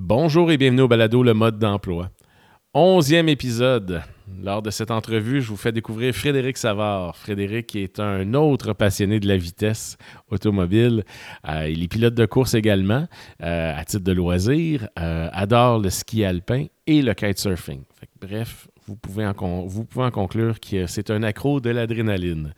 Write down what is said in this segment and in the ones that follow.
Bonjour et bienvenue au balado Le mode d'emploi. Onzième épisode. Lors de cette entrevue, je vous fais découvrir Frédéric Savard. Frédéric est un autre passionné de la vitesse automobile. Euh, il est pilote de course également, euh, à titre de loisir, euh, adore le ski alpin et le kitesurfing. bref, vous pouvez, en vous pouvez en conclure que c'est un accro de l'adrénaline.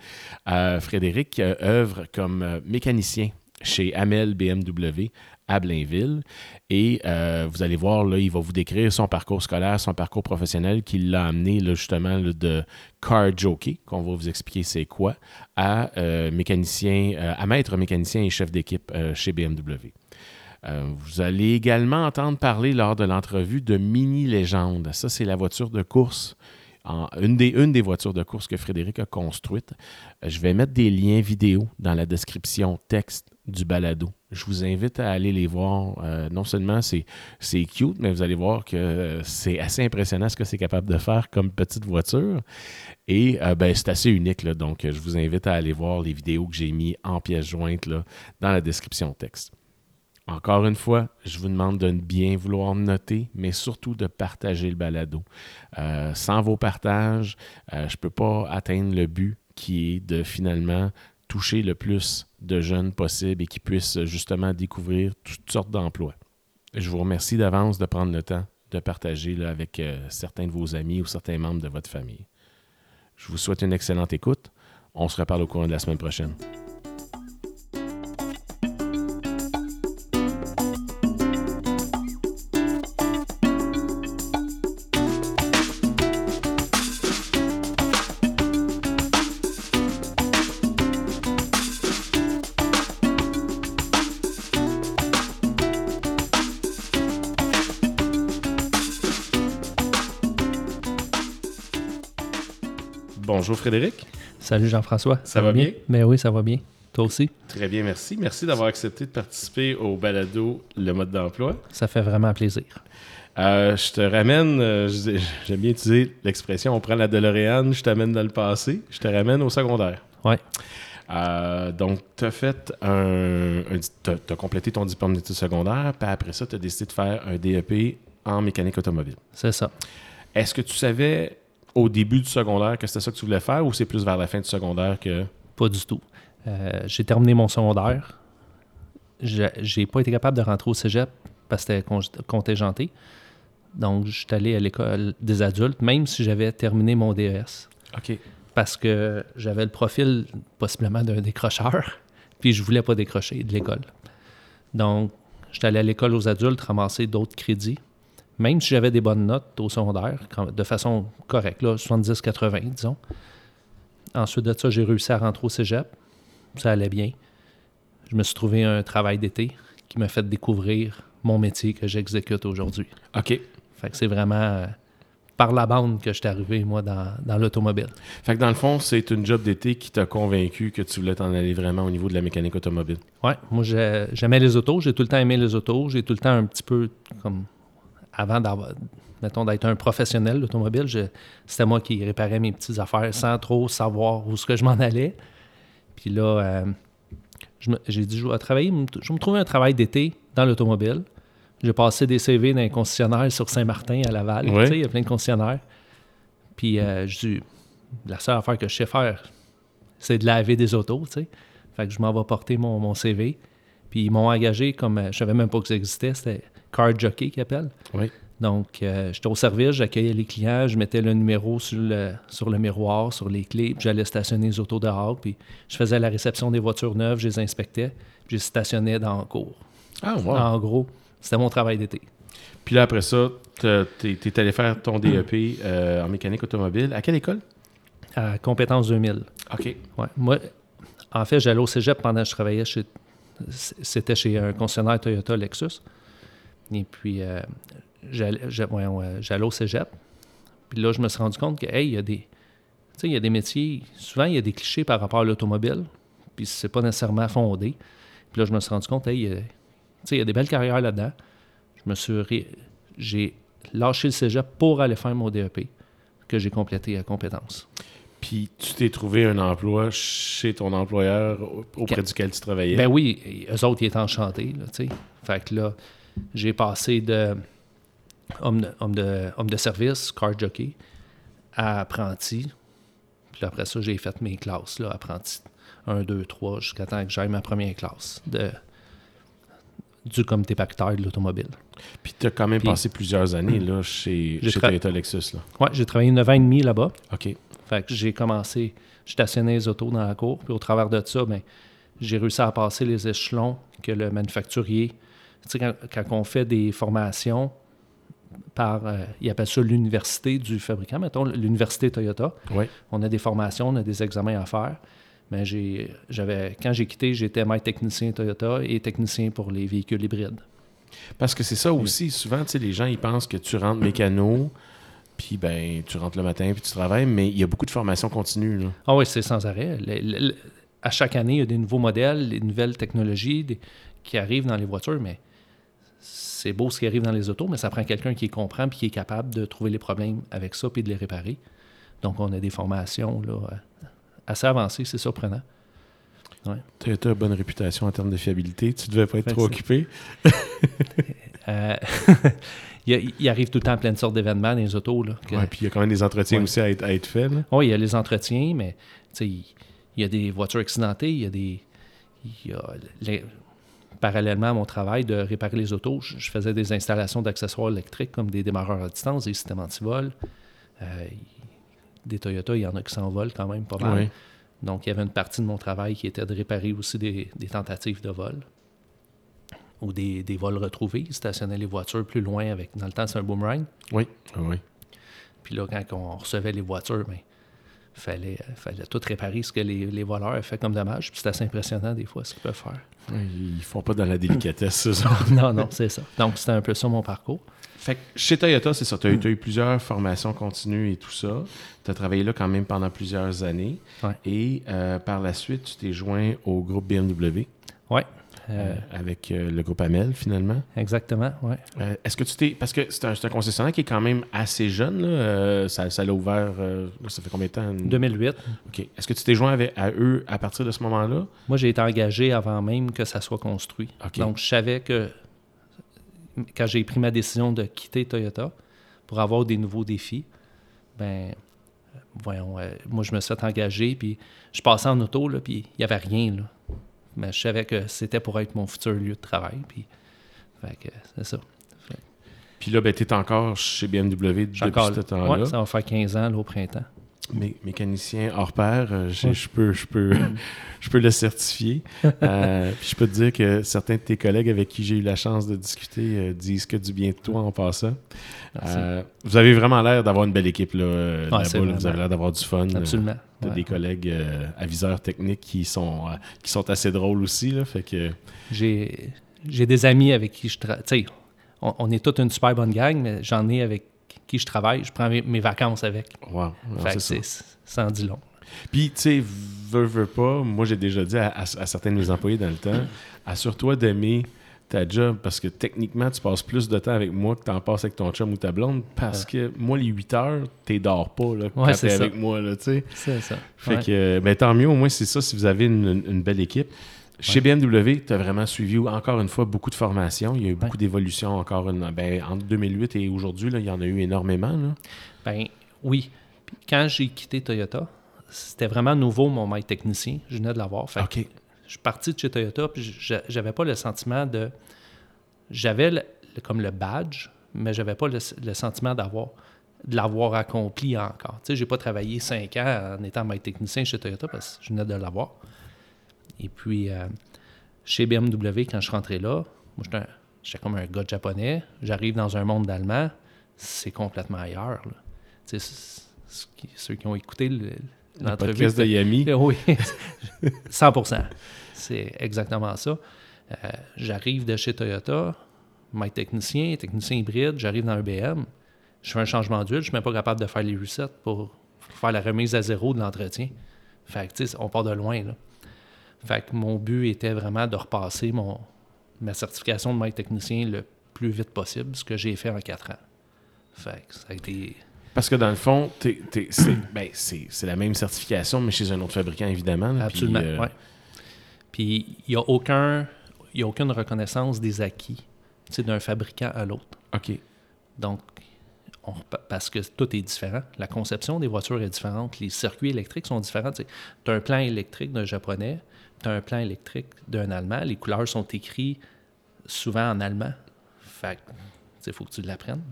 Frédéric œuvre comme mécanicien chez Amel BMW à Blainville. Et euh, vous allez voir, là, il va vous décrire son parcours scolaire, son parcours professionnel qui l'a amené là, justement de car jockey, qu'on va vous expliquer c'est quoi, à euh, mécanicien, euh, à maître mécanicien et chef d'équipe chez BMW. vous allez également entendre parler lors de l'entrevue de Mini Légende. Ça, c'est la voiture de course une, des, une des voitures de course que Frédéric a construite. Je vais mettre des liens vidéo dans la description texte du balado. Je vous invite à aller les voir. Euh, non seulement c'est, cute, mais vous allez voir que c'est assez impressionnant ce que c'est capable de faire comme petite voiture. Et euh, ben, c'est assez unique. donc, je vous invite à aller voir les vidéos que j'ai mis en pièces jointes dans la description texte. Encore une fois, je vous demande de bien vouloir noter, mais surtout de partager le balado. Euh, sans vos partages, je ne peux pas atteindre le but qui est de finalement toucher le plus de jeunes possible et qui puissent justement découvrir toutes sortes d'emplois. Je vous remercie d'avance de prendre le temps de partager avec euh, certains de vos amis ou certains membres de votre famille. Je vous souhaite une excellente écoute. On se reparle au courant de la semaine prochaine. Bonjour Frédéric. Salut Jean-François. Ça, va bien? Mais ben oui, ça va bien. Toi aussi? Très bien, merci. Merci d'avoir accepté de participer au balado Le mode d'emploi. Ça fait vraiment plaisir. Euh, je te ramène, euh, j'aime bien utiliser l'expression on prend la DeLorean, je t'amène dans le passé, je te ramène au secondaire. Oui. Euh, donc, tu as fait un. tu as, complété ton diplôme d'études secondaires, puis après ça, tu as décidé de faire un DEP en mécanique automobile. C'est ça. Est-ce que tu savais au début du secondaire que c'était ça que tu voulais faire ou c'est plus vers la fin du secondaire que. Pas du tout. Euh, j'ai terminé mon secondaire. J'ai pas été capable de rentrer au cégep parce que c'était contingenté. Donc, je suis allé à l'école des adultes, même si j'avais terminé mon DES. OK. Parce que j'avais le profil possiblement d'un décrocheur, puis je voulais pas décrocher de l'école. Donc, je suis allé à l'école aux adultes ramasser d'autres crédits même si j'avais des bonnes notes au secondaire, de façon correcte, 70-80, disons. Ensuite de ça, j'ai réussi à rentrer au cégep. Ça allait bien. Je me suis trouvé un travail d'été qui m'a fait découvrir mon métier que j'exécute aujourd'hui. OK. Fait que c'est vraiment euh, par la bande que je suis arrivé, moi, dans, dans l'automobile. Fait que dans le fond, c'est une job d'été qui t'a convaincu que tu voulais t'en aller vraiment au niveau de la mécanique automobile. Oui, moi, j'aimais les autos. J'ai tout le temps aimé les autos. J'ai tout le temps un petit peu comme avant d'avoir, d'être un professionnel d'automobile, c'était moi qui réparais mes petites affaires sans trop savoir où ce que je m'en allais. Puis là, euh, j'ai dit, je vais travailler, je me trouver un travail d'été dans l'automobile. J'ai passé des CV dans un concessionnaire sur Saint-Martin à Laval. il y a plein de concessionnaires. Puis euh, je dis, la seule affaire que je sais faire, c'est de laver des autos, tu Fait que je m'en vais porter mon, CV. Puis ils m'ont engagé comme, euh, je savais même pas que ça existait, c'était car jockey qui appelle. Oui. Donc, euh, j'étais au service, j'accueillais les clients, je mettais le numéro sur le, sur le miroir, sur les clés, puis j'allais stationner les autos dehors, puis je faisais la réception des voitures neuves, je les inspectais, puis je les stationnais dans le cours. Ah, wow. En gros, c'était mon travail d'été. Puis là, après ça, tu es, allé faire ton DEP euh, en mécanique automobile. À quelle école? À Compétence 2000. OK. Ouais. Moi, en fait, j'allais au cégep pendant que je travaillais chez. C'était chez un concessionnaire Toyota Lexus. Et puis, euh, j'allais au cégep. Puis là, je me suis rendu compte que, hey, il y a des. il y a des métiers. Souvent, il y a des clichés par rapport à l'automobile. Puis c'est pas nécessairement fondé. Puis là, je me suis rendu compte, hey, il y a des belles carrières là-dedans. Je me suis. J'ai lâché le cégep pour aller faire mon DEP, que j'ai complété à compétence. Puis tu t'es trouvé un emploi chez ton employeur auprès duquel tu travaillais? Ben oui, eux autres, ils étaient enchantés, là, tu sais. Fait que là, j'ai passé de homme de, homme, de, homme de service, car jockey, à apprenti. Puis après ça, j'ai fait mes classes, là, apprenti 1, 2, 3, jusqu'à temps que j'aille ma première classe de, du comité pactaire de l'automobile. Puis tu as quand même Puis- passé plusieurs années là, chez, chez Toyota Lexus. Ouais, j'ai travaillé 9 ans et demi là-bas. OK. Fait que j'ai commencé, je stationnais les autos dans la cour, puis au travers de ça, ben, j'ai réussi à passer les échelons que le manufacturier. Tu sais, quand, quand on fait des formations par, euh, ils appellent ça l'université du fabricant, mettons, l'université Toyota. Oui. On a des formations, on a des examens à faire. Mais j'avais, quand j'ai quitté, j'étais maître technicien Toyota et technicien pour les véhicules hybrides. Parce que c'est ça aussi. Souvent, tu sais, les gens, ils pensent que tu rentres mécano, puis ben, tu rentres le matin, puis tu travailles, mais il y a beaucoup de formations continues. Là. Ah oui, c'est sans arrêt. Le- le- le- à chaque année, il y a des nouveaux modèles, des nouvelles technologies des- qui arrivent dans les voitures, mais c'est beau ce qui arrive dans les autos, mais ça prend quelqu'un qui comprend puis qui est capable de trouver les problèmes avec ça puis de les réparer. Donc, on a des formations là, euh, assez avancées, c'est surprenant. Toyota a bonne réputation en termes de fiabilité. Tu devais pas être trop occupé. Euh, il, arrive tout le temps plein de sortes d'événements dans les autos. Là, que- Ouais, puis il y a quand même des entretiens Ouais. aussi à être, à être faits. Oui, il y a les entretiens, mais tu il il y a des voitures accidentées, il y a des. il y a les- parallèlement à mon travail de réparer les autos, je, faisais des installations d'accessoires électriques comme des démarreurs à distance, des systèmes anti-vol. Euh, des Toyota, il y en a qui s'envolent quand même pas mal. Donc, il y avait une partie de mon travail qui était de réparer aussi des, des tentatives de vol ou des, des vols retrouvés, stationner les voitures plus loin avec. Dans le temps, c'est un boomerang. Oui. Oui. Puis là, quand on recevait les voitures, ben, fallait, fallait tout réparer ce que les, les voleurs avaient fait comme dommage. Puis c'est assez impressionnant des fois ce qu'ils peuvent faire. Ils font pas dans la délicatesse, ça. non, non, c'est ça. Donc c'était un peu ça mon parcours. Fait que chez Toyota, c'est ça. Tu as, eu plusieurs formations continues et tout ça. Tu as travaillé là quand même pendant plusieurs années. Ouais. Et euh, par la suite, tu t'es joint au groupe BMW Oui, euh, avec euh, le groupe Amel finalement. exactement. Euh, Est-ce que tu t'es. Parce que c'est un, concessionnaire qui est quand même assez jeune. Là. Euh, ça ça l'a ouvert. euh, ça fait combien de temps? 2008. OK. Est-ce que tu t'es joint avec, à eux à partir de ce moment-là? Moi, j'ai été engagé avant même que ça soit construit. OK. Donc, je savais que quand j'ai pris ma décision de quitter Toyota pour avoir des nouveaux défis, ben, euh, voyons, euh, moi, je me suis fait engager, puis je passais en auto, là, puis il n'y avait rien, là. Mais je savais que c'était pour être mon futur lieu de travail, puis c'est ça. Puis là, ben, tu es encore chez BMW depuis encore ce là. temps-là. Ouais, ça va faire 15 ans, là, au printemps. Mé- mécanicien hors pair, euh, Ouais. je peux, je peux, je peux le certifier. Euh, puis je peux te dire que certains de tes collègues avec qui j'ai eu la chance de discuter euh, disent que du bien de toi en passant. Euh, vous avez vraiment l'air d'avoir une belle équipe là, Ouais, vraiment- Vous avez l'air d'avoir du fun. Absolument. Ouais. des collègues euh, aviseurs techniques qui sont, euh, qui sont assez drôles aussi. Là, fait que, J'ai j'ai des amis avec qui je travaille. On, on est toute une super bonne gang, mais j'en ai avec qui je travaille. Je prends mes, mes vacances avec. wow, c'est ça. c'est ça en dit long. Puis, tu sais, veux, veux pas, moi j'ai déjà dit à, à- à certains de mes employés dans le temps, assure-toi d'aimer ta job parce que techniquement, tu passes plus de temps avec moi que tu en passes avec ton chum ou ta blonde parce que moi, les 8 heures, tu dors pas là, quand Ouais, t'es avec moi, là, tu sais. C'est ça. Fait Ouais. que, euh, ben, tant mieux, au moins, c'est ça si vous avez une, belle équipe. Chez BMW, tu as vraiment suivi, encore une fois, beaucoup de formations. Il y a eu beaucoup d'évolutions encore. Une, ben, entre 2008 et aujourd'hui, il y en a eu énormément. Là. Ben oui. Quand j'ai quitté Toyota, c'était vraiment nouveau mon maître technicien. Je venais de l'avoir. Fait. Je suis parti de chez Toyota, puis je- j'avais pas le sentiment de. J'avais comme le badge, mais j'avais pas le, le sentiment d'avoir de l'avoir accompli encore. Tu sais, j'ai pas travaillé cinq ans en étant maître technicien chez Toyota parce que je venais de l'avoir. Et puis, euh, chez BMW, quand je suis rentré là, moi, j'étais j'étais comme un gars de japonais. J'arrive dans un monde d'allemand, c'est complètement ailleurs. là. Tu sais, ceux qui ont écouté le- podcast de Yami. Oui, 100 C'est exactement ça. Euh, j'arrive de chez Toyota, maître technicien, technicien hybride, j'arrive dans un BM, je fais un changement d'huile, je suis même pas capable de faire les resets pour faire la remise à zéro de l'entretien. Fait que, on part de loin, là. Fait que mon but était vraiment de repasser mon, ma certification de maître technicien le plus vite possible, ce que j'ai fait en quatre ans. Fait que ça a été... Parce que dans le fond, t'es- t'es- c'est ben, c'est- c'est la même certification, mais chez un autre fabricant, évidemment. là. Puis, Absolument, euh, ouais. Puis il n'y a aucun, y a aucune reconnaissance des acquis d'un fabricant à l'autre. OK. Donc, on parce que tout est différent. La conception des voitures est différente. Les circuits électriques sont différents. Tu as un plan électrique d'un japonais, tu as un plan électrique d'un allemand. Les couleurs sont écrites souvent en allemand. Fait il faut que tu l'apprennes.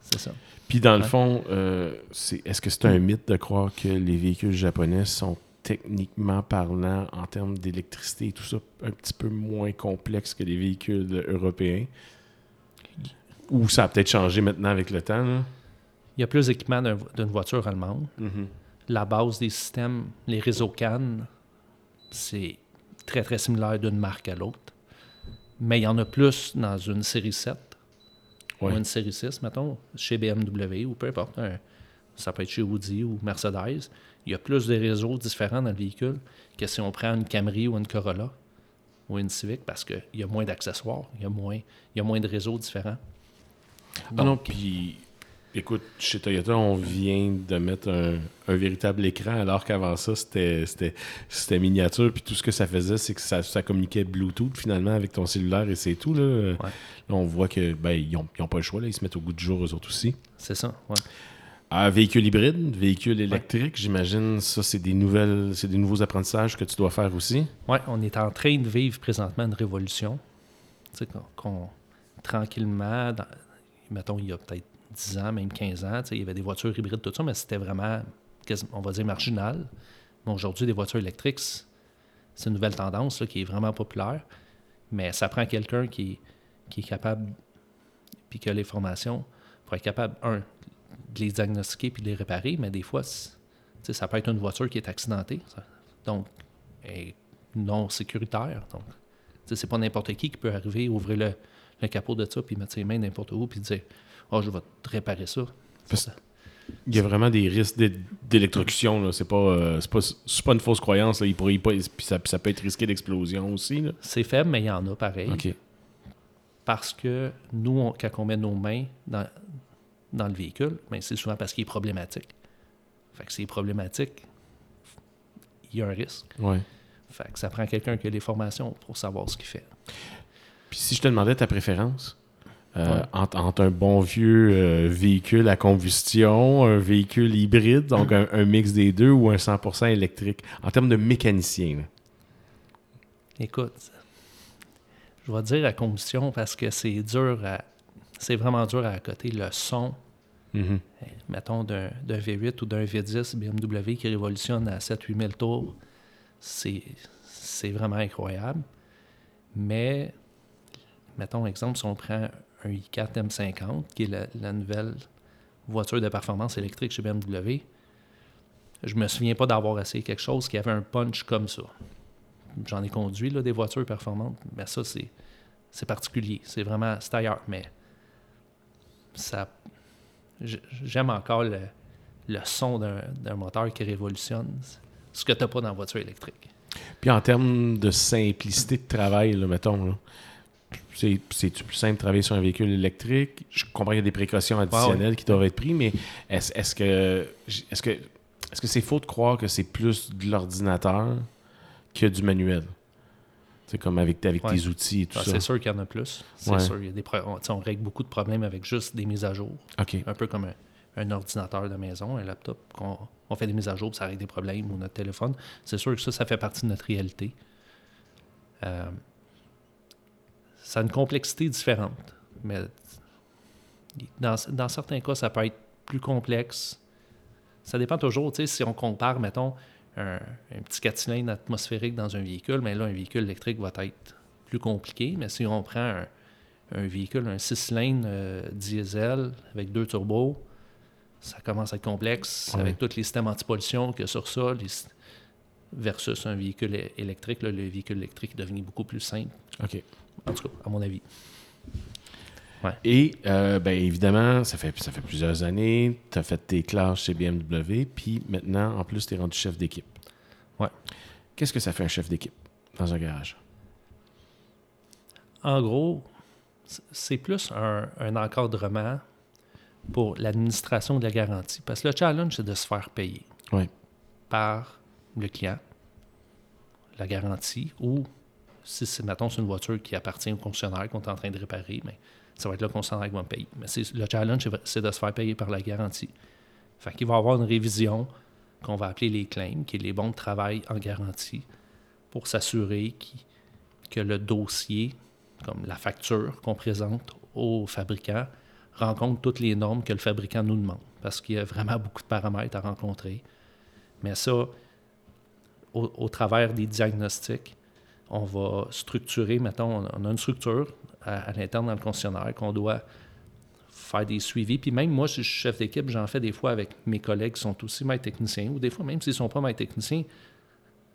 C'est ça. Puis dans le fond, euh, c'est, est-ce que c'est un mythe de croire que les véhicules japonais sont techniquement parlant, en termes d'électricité et tout ça, un petit peu moins complexes que les véhicules européens? Ou ça a peut-être changé maintenant avec le temps, là? Il y a plus d'équipement d'un- d'une voiture allemande. La base des systèmes, les réseaux CAN, c'est très, très similaire d'une marque à l'autre. Mais il y en a plus dans une série 7 Ouais. ou une série 6, mettons, chez BMW ou peu importe. un- ça peut être chez Audi ou Mercedes. Il y a plus de réseaux différents dans le véhicule que si on prend une Camry ou une Corolla ou une Civic parce qu'il y a moins d'accessoires, il y a moins, il y a moins de réseaux différents. Ah non, Donc, puis écoute, chez Toyota, on vient de mettre un, un véritable écran, alors qu'avant ça, c'était, miniature, puis tout ce que ça faisait, c'est que ça, ça communiquait Bluetooth finalement avec ton cellulaire et c'est tout. Là, Là, on voit que ben, ils n'ont pas le choix, là, ils se mettent au goût du jour eux autres aussi. c'est ça. ouais. Ah, véhicule hybride, véhicule électrique, j'imagine ça c'est des nouvelles, c'est des nouveaux apprentissages que tu dois faire aussi. Oui, on est en train de vivre présentement une révolution. Tu sais, qu'on, qu'on- tranquillement, dans- mettons, il y a peut-être 10 ans, même 15 ans, tu sais, il y avait des voitures hybrides, tout ça, mais c'était vraiment, on va dire, marginal. Mais aujourd'hui, des voitures électriques, c'est c'est une nouvelle tendance là, qui est vraiment populaire. Mais ça prend quelqu'un qui, qui est capable, puis qui a les formations, pour être capable, un, de les diagnostiquer puis de les réparer, mais des fois, ça peut être une voiture qui est accidentée. ça. Donc, est non sécuritaire. Donc, c'est pas n'importe qui qui peut arriver, ouvrir le, le capot de ça, puis mettre ses mains n'importe où, puis dire Oh, je vais te réparer ça. Il y a vraiment des risques d'é- d'électrocution, là. c'est pas, euh, c'est pas, pas une fausse croyance, là. Il pourrait pas, puis ça, ça peut être risqué d'explosion aussi. C'est faible, mais il y en a pareil. Parce que nous, on- quand on met nos mains dans, dans le véhicule, ben, c'est souvent parce qu'il est problématique. Fait que c'est problématique, il y a un risque. Ouais. Fait que ça prend quelqu'un qui a les formations pour savoir ce qu'il fait. Puis si je te demandais ta préférence euh, Ouais. entre, entre un bon vieux euh, véhicule à combustion, un véhicule hybride, donc un, un mix des deux ou un 100% électrique, en termes de mécanicien. là? Écoute, je vais dire à combustion parce que c'est dur à. C'est vraiment dur à côté le son, Mhm. mettons, d'un d'un V8 ou d'un V10 BMW qui révolutionne à 7-8 000 tours. C'est c'est vraiment incroyable. Mais, mettons, exemple, si on prend un i4 M50, qui est la, la nouvelle voiture de performance électrique chez BMW, je me souviens pas d'avoir essayé quelque chose qui avait un punch comme ça. J'en ai conduit là, des voitures performantes, mais ça, c'est c'est particulier. C'est vraiment, c'est ailleurs. Mais ça, j'aime encore le, le son d'un moteur qui révolutionne ce que tu n'as pas dans la voiture électrique. Puis en termes de simplicité de travail, là, mettons, c'est-tu plus simple de travailler sur un véhicule électrique? Je comprends qu'il y a des précautions additionnelles qui doivent être prises, mais est-ce, est-ce que est-ce que est-ce que c'est faux de croire que c'est plus de l'ordinateur que du manuel? C'est comme avec, avec Ouais. tes outils et tout Ah, ça. c'est sûr qu'il y en a plus. C'est Ouais. sûr. Il y a des on, on règle beaucoup de problèmes avec juste des mises à jour. OK. Un peu comme un, un ordinateur de maison, un laptop. qu'on on fait des mises à jour, puis ça règle des problèmes, ou notre téléphone. C'est sûr que ça, ça fait partie de notre réalité. Euh, ça a une complexité différente. Mais dans, dans certains cas, ça peut être plus complexe. Ça dépend toujours, tu sais, si on compare, mettons, un, un petit 4 cylindres atmosphérique dans un véhicule, mais là, un véhicule électrique va être plus compliqué. Mais si on prend un, un véhicule, un 6 cylindres euh, diesel avec deux turbos, ça commence à être complexe avec tous les systèmes anti-pollution qu'il y a sur ça, les versus un véhicule électrique. là, le véhicule électrique est devenu beaucoup plus simple, OK. en tout cas, à mon avis. Et euh, ben, évidemment, ça fait, ça fait plusieurs années, tu as fait tes classes chez BMW, puis maintenant, en plus, tu es rendu chef d'équipe. Ouais. Qu'est-ce que ça fait un chef d'équipe dans un garage? En gros, c'est plus un, un encadrement pour l'administration de la garantie. Parce que le challenge, c'est de se faire payer Ouais. par le client, la garantie, ou si c'est, mettons, c'est une voiture qui appartient au concessionnaire qu'on est en train de réparer, mais ça va être le concessionnaire qui va payer. Mais le challenge, c'est de se faire payer par la garantie. Fait qu'il va y avoir une révision qu'on va appeler les claims, qui est les bons de travail en garantie, pour s'assurer que le dossier, comme la facture qu'on présente au fabricant, rencontre toutes les normes que le fabricant nous demande. Parce qu'il y a vraiment beaucoup de paramètres à rencontrer. Mais ça, au, travers des diagnostics, on va structurer, mettons, on a une structure à, l'interne dans le concessionnaire qu'on doit faire des suivis. Puis même moi, si je suis chef d'équipe, j'en fais des fois avec mes collègues qui sont aussi maîtres techniciens, ou des fois, même s'ils ne sont pas maîtres techniciens,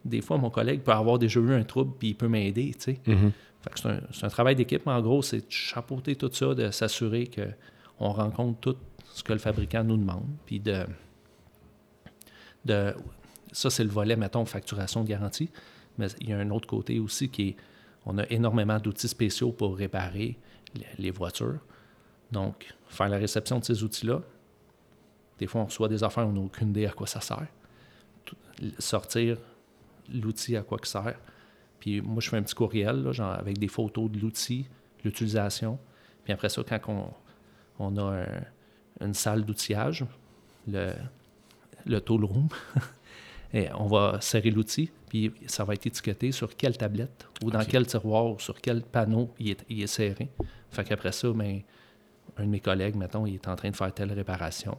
des fois, mon collègue peut avoir déjà eu un trouble, puis il peut m'aider, tu sais. Mm-hmm. c'est, un, travail d'équipe, mais en gros, c'est de chapeauter tout ça, de s'assurer qu'on rencontre tout ce que le fabricant nous demande, puis de... de ça, c'est le volet, mettons, facturation de garantie. Mais il y a un autre côté aussi qui est, on a énormément d'outils spéciaux pour réparer les voitures. Donc, faire la réception de ces outils-là, des fois, on reçoit des affaires, on n'a aucune idée à quoi ça sert. Sortir l'outil à quoi ça sert. Puis moi, je fais un petit courriel avec des photos de l'outil, l'utilisation. Puis après ça, quand on, a une salle d'outillage, le, le room, et on va serrer l'outil, puis ça va être étiqueté sur quelle tablette ou dans quel tiroir ou sur quel panneau il est, il est serré. Fait qu'après ça, ben, un de mes collègues, mettons, il est en train de faire telle réparation.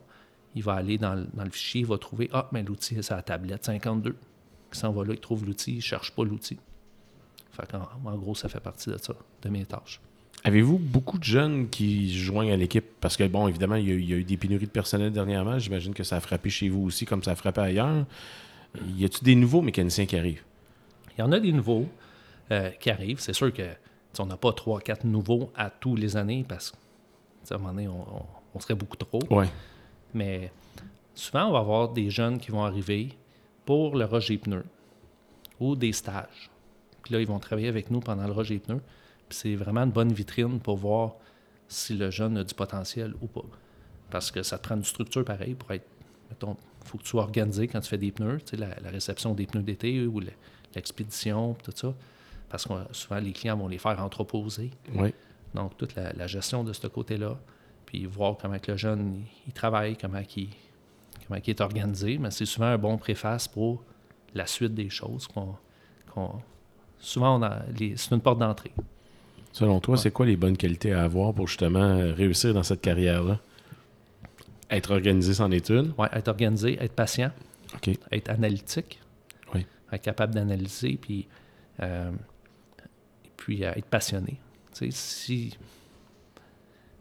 Il va aller dans, le fichier, il va trouver Ah, mais l'outil est sur la tablette 52. Il s'en va là, il trouve l'outil, il ne cherche pas l'outil. Fait en gros, ça fait partie de ça, de mes tâches. Avez-vous beaucoup de jeunes qui joignent à l'équipe? Parce que, bon, évidemment, il y, a, eu des pénuries de personnel dernièrement. J'imagine que ça a frappé chez vous aussi comme ça a frappé ailleurs. Y a-t-il des nouveaux mécaniciens qui arrivent? Il y en a des nouveaux euh, qui arrivent. C'est sûr que on n'a pas trois, quatre nouveaux à tous les années parce que à un moment donné, on, serait beaucoup trop. Mais souvent, on va avoir des jeunes qui vont arriver pour le rejet pneu ou des stages. Puis là, ils vont travailler avec nous pendant le rejet pneu. Puis c'est vraiment une bonne vitrine pour voir si le jeune a du potentiel ou pas. Parce que ça te prend une structure pareille pour être, mettons, faut que tu sois organisé quand tu fais des pneus, tu sais, la, réception des pneus d'été ou l'expédition, tout ça. Parce que souvent, les clients vont les faire entreposer. Oui. Donc, toute la, gestion de ce côté-là. Puis voir comment que le jeune il, travaille, comment, il, comment il est organisé. Mais c'est souvent un bon préface pour la suite des choses. qu'on souvent, c'est une porte d'entrée. Selon toi, c'est quoi les bonnes qualités à avoir pour justement réussir dans cette carrière-là? Être organisé, sans étude. Oui, être organisé, être patient, être analytique, oui. être capable d'analyser, puis, euh, puis euh, être passionné. si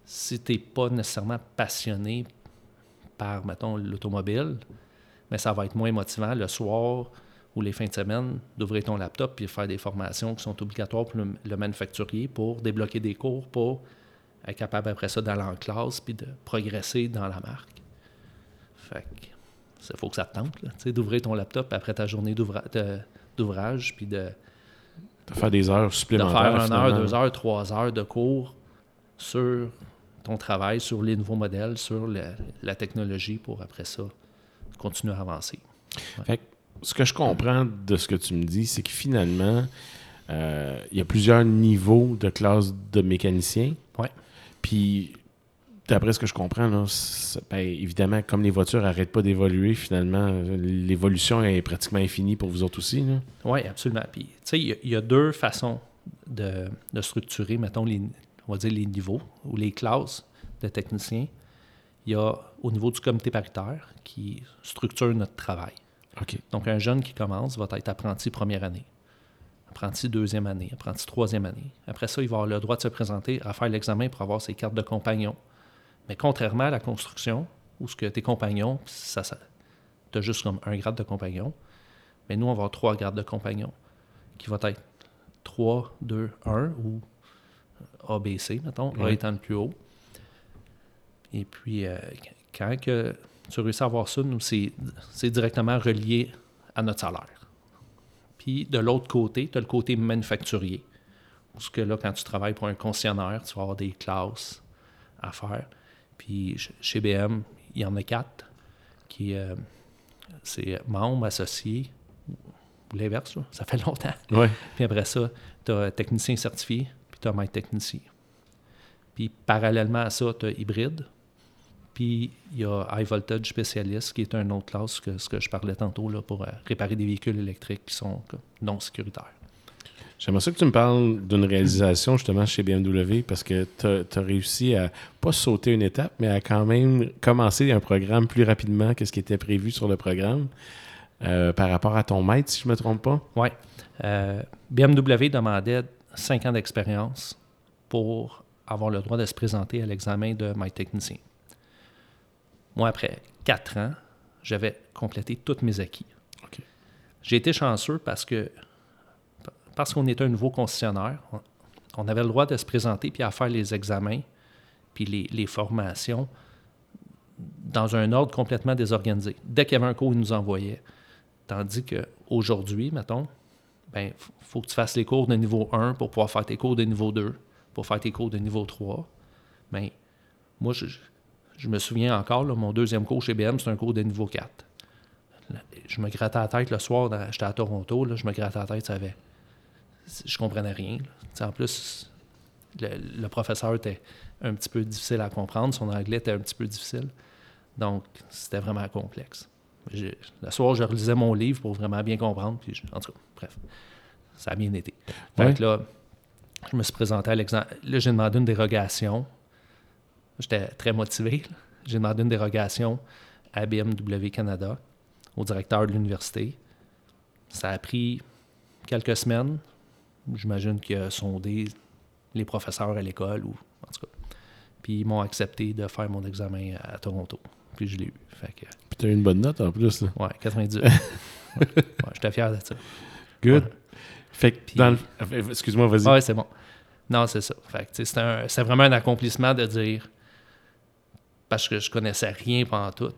si tu n'es pas nécessairement passionné par, mettons, l'automobile, mais ça va être moins motivant le soir ou les fins de semaine d'ouvrir ton laptop et faire des formations qui sont obligatoires pour le, le manufacturier pour débloquer des cours, pour être capable après ça d'aller en classe puis de progresser dans la marque. Fait que il faut que ça te tente, d'ouvrir ton laptop après ta journée d'ouvrage, puis de, de faire des heures supplémentaires. De faire une heure, deux heures, trois heures de cours sur ton travail, sur les nouveaux modèles, sur la, technologie pour après ça continuer à avancer. Fait que, ce que je comprends de ce que tu me dis, c'est que finalement, euh, il y a plusieurs niveaux de classe de mécaniciens. Puis, d'après ce que je comprends, là, ben, évidemment, comme les voitures n'arrêtent pas d'évoluer, finalement, l'évolution est pratiquement infinie pour vous autres aussi. Oui, absolument. Puis, tu sais, il y, a deux façons de, structurer, mettons, les, on va dire les niveaux ou les classes de techniciens. Il y a au niveau du comité paritaire qui structure notre travail. OK. Donc, un jeune qui commence va être apprenti première année apprenti deuxième année, apprenti troisième année. Après ça, il va avoir le droit de se présenter à faire l'examen pour avoir ses cartes de compagnon. Mais contrairement à la construction, où ce que tes compagnons, ça, ça tu as juste comme un grade de compagnon, mais nous, on va avoir trois grades de compagnon, qui vont être 3, 2, 1 ou ABC, mettons, A étant le plus haut. Et puis, euh, quand que tu réussis à avoir ça, nous, c'est directement relié à notre salaire. Puis de l'autre côté, tu as le côté manufacturier. Parce que là, quand tu travailles pour un concessionnaire, tu vas avoir des classes à faire. Puis chez BM, il y en a quatre qui euh, c'est membres associés ou l'inverse, ça fait longtemps. Ouais. Puis après ça, tu as technicien certifié, puis tu as maître technicien. Puis parallèlement à ça, tu as hybride. Puis il y a high voltage spécialiste, qui est une autre classe que ce que je parlais tantôt là, pour euh, réparer des véhicules électriques qui sont comme, non sécuritaires. J'aimerais ça que tu me parles d'une réalisation justement chez BMW parce que tu as, réussi à pas sauter une étape, mais à quand même commencer un programme plus rapidement que ce qui était prévu sur le programme euh, par rapport à ton maître, si je ne me trompe pas. Oui. Euh, BMW demandait 5 ans d'expérience pour avoir le droit de se présenter à l'examen de maître technicien. Moi, après 4 ans, j'avais complété tous mes acquis. J'ai été chanceux parce que parce qu'on était un nouveau concessionnaire, on, avait le droit de se présenter puis à faire les examens puis les, formations dans un ordre complètement désorganisé. Dès qu'il y avait un cours, ils nous envoyaient. Tandis qu'aujourd'hui, mettons, ben, faut que tu fasses les cours de niveau 1 pour pouvoir faire tes cours de niveau 2, pour faire tes cours de niveau 3. Mais ben, moi, je, me souviens encore, mon deuxième cours chez BM, c'est un cours de niveau 4. Je me grattais la tête le soir, j'étais à Toronto, là, je me grattais la tête, ça avait je comprenais rien. En plus, le, professeur était un petit peu difficile à comprendre, son anglais était un petit peu difficile. Donc, c'était vraiment complexe. le soir, je relisais mon livre pour vraiment bien comprendre. Puis en tout cas, bref, ça a bien été. Fait là, je me suis présenté à l'examen. Là, j'ai demandé une dérogation. J'étais très motivé. J'ai demandé une dérogation à BMW Canada, au directeur de l'université. Ça a pris quelques semaines. J'imagine qu'il a sondé les professeurs à l'école ou en tout cas. Puis ils m'ont accepté de faire mon examen à, Toronto. Puis je l'ai eu. Fait que, Puis tu as eu une bonne note en plus. Là. Ouais, 98. ouais, J'étais fier de ça. Good. Fait que le... Excuse-moi, vas-y. Ouais, c'est bon. Non, c'est ça. Fait que c'est vraiment un accomplissement de dire parce que je connaissais rien pendant tout,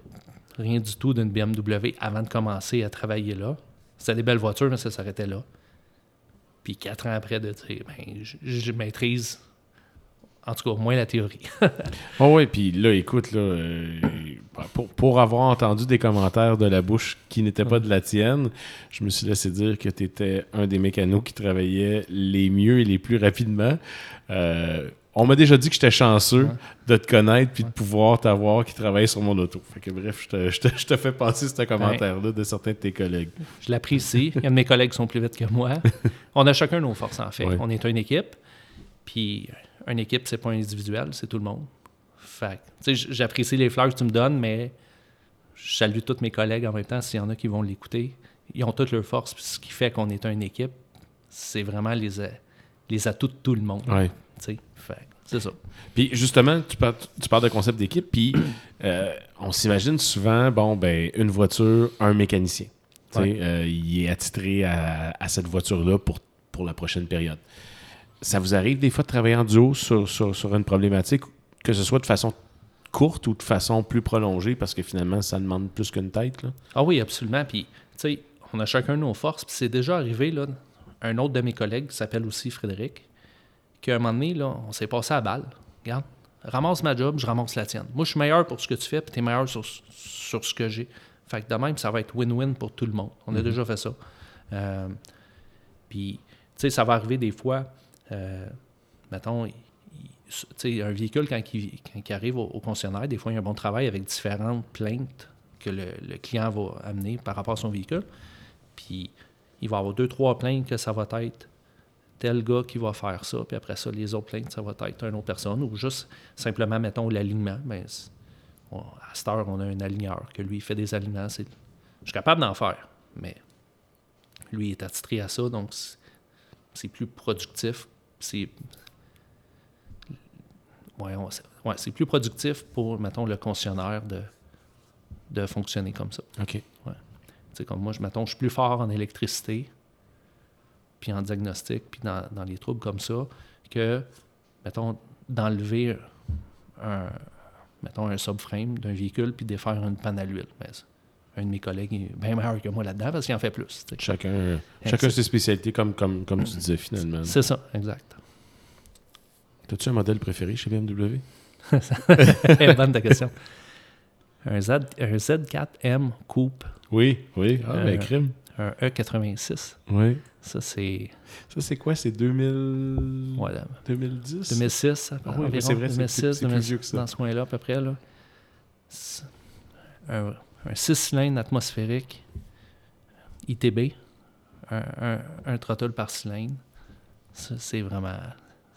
rien du tout d'une BMW avant de commencer à travailler là. C'était des belles voitures, mais ça s'arrêtait là. Puis quatre ans après, de dire, ben, je, maîtrise, en tout cas, au moins la théorie. oh oui, puis là, écoute, là, euh, pour, avoir entendu des commentaires de la bouche qui n'étaient pas de la tienne, je me suis laissé dire que tu étais un des mécanos qui travaillait les mieux et les plus rapidement. Euh, on m'a déjà dit que j'étais chanceux de te connaître puis de pouvoir t'avoir qui travaille sur mon auto. Fait que bref, je te, fais passer ce commentaire-là de certains de tes collègues. Je l'apprécie. Il y a de mes collègues qui sont plus vite que moi. On a chacun nos forces, en fait. On est une équipe. Puis une équipe, c'est pas individuel, c'est tout le monde. Fait j'apprécie les fleurs que tu me donnes, mais je salue tous mes collègues en même temps s'il y en a qui vont l'écouter. Ils ont toutes leurs forces. Ce qui fait qu'on est une équipe, c'est vraiment les, les atouts de tout le monde. Ouais. C'est ça. Puis justement, tu parles, tu parles de concept d'équipe, puis euh, on s'imagine souvent, bon, ben, une voiture, un mécanicien. Euh, il est attitré à, cette voiture-là pour, pour la prochaine période. Ça vous arrive des fois de travailler en duo sur, sur, une problématique, que ce soit de façon courte ou de façon plus prolongée, parce que finalement, ça demande plus qu'une tête? Là? Ah oui, absolument. Puis, tu sais, on a chacun nos forces. Puis c'est déjà arrivé, là, un autre de mes collègues qui s'appelle aussi Frédéric, qu'à un moment donné, là, on s'est passé à balle. Regarde, ramasse ma job, je ramasse la tienne. Moi, je suis meilleur pour ce que tu fais, puis tu es meilleur sur, ce que j'ai. Fait que de même, ça va être win-win pour tout le monde. On a mhm. déjà fait ça. Euh, puis, tu sais, ça va arriver des fois, euh, mettons, un véhicule, quand il, arrive au, concessionnaire, des fois, il y a un bon travail avec différentes plaintes que le, le, client va amener par rapport à son véhicule. Puis, il va avoir deux, trois plaintes que ça va être tel gars qui va faire ça, puis après ça, les autres plaintes, ça va être une autre personne, ou juste simplement, mettons, l'alignement. Ben, à cette heure, on a un aligneur, que lui, il fait des alignements. Je suis capable d'en faire, mais lui, il est attitré à ça, donc c'est plus productif. C'est ouais, c'est plus productif pour, mettons, le concessionnaire de, de fonctionner comme ça. OK. Ouais. comme moi, je, mettons, je suis plus fort en électricité puis en diagnostic, puis dans, dans, les troubles comme ça, que, mettons, d'enlever un, mettons, un subframe d'un véhicule puis de faire une panne à l'huile. Un de mes collègues est bien meilleur que moi là-dedans parce qu'il en fait plus. Chacun, chacun ses spécialités, comme, comme, comme tu disais finalement. C'est ça, exact. As-tu un modèle préféré chez BMW? bonne ta question. Un, Z, un Z4M Coupe. Oui, oui. Ah, ben, euh, crime. Un E86. Oui. Ça, c'est Ça, c'est quoi? C'est 2000... voilà, 2010? 2006, à- Ah oui, environ, c'est vrai, c'est 2006, plus- c'est plus 2006, vieux que ça. dans ce coin-là, à peu près. Là. Un, un 6 cylindres atmosphérique, ITB, un, un, un throttle par cylindre. Ça, c'est vraiment,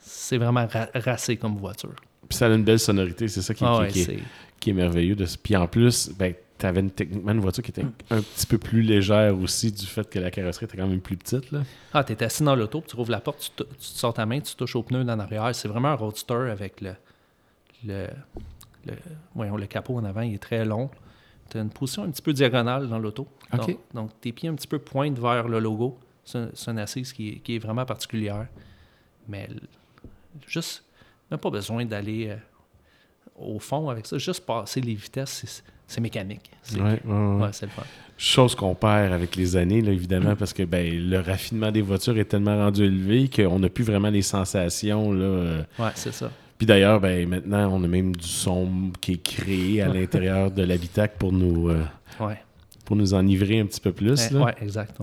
c'est vraiment ra- racé comme voiture. Puis ça a une belle sonorité, c'est ça qui, Ah qui- ouais, qui est, qui est merveilleux. De... Puis en plus, ben, tu avais techniquement une voiture qui était un petit peu plus légère aussi du fait que la carrosserie était quand même plus petite. Là. Ah, tu es assis dans l'auto, tu rouvres la porte, tu, tu sors ta main, tu touches au pneu en arrière. C'est vraiment un roadster avec le, le, le, voyons, le capot en avant, il est très long. Tu as une position un petit peu diagonale dans l'auto. Donc, donc, tes pieds un petit peu pointent vers le logo. C'est un- c'est une assise qui est, qui est vraiment particulière. Mais juste, même pas besoin d'aller euh, au fond avec ça. Juste passer les vitesses, c'est- mécanique. C'est Ouais, ouais, ouais. ouais, c'est le fun. Chose qu'on perd avec les années, là, évidemment, parce que ben, le raffinement des voitures est tellement rendu élevé qu'on n'a plus vraiment les sensations. Là, euh. Ouais, c'est ça. Puis d'ailleurs, ben, maintenant, on a même du son qui est créé à l'intérieur de l'habitacle pour nous, euh, pour nous enivrer un petit peu plus. Là. exact.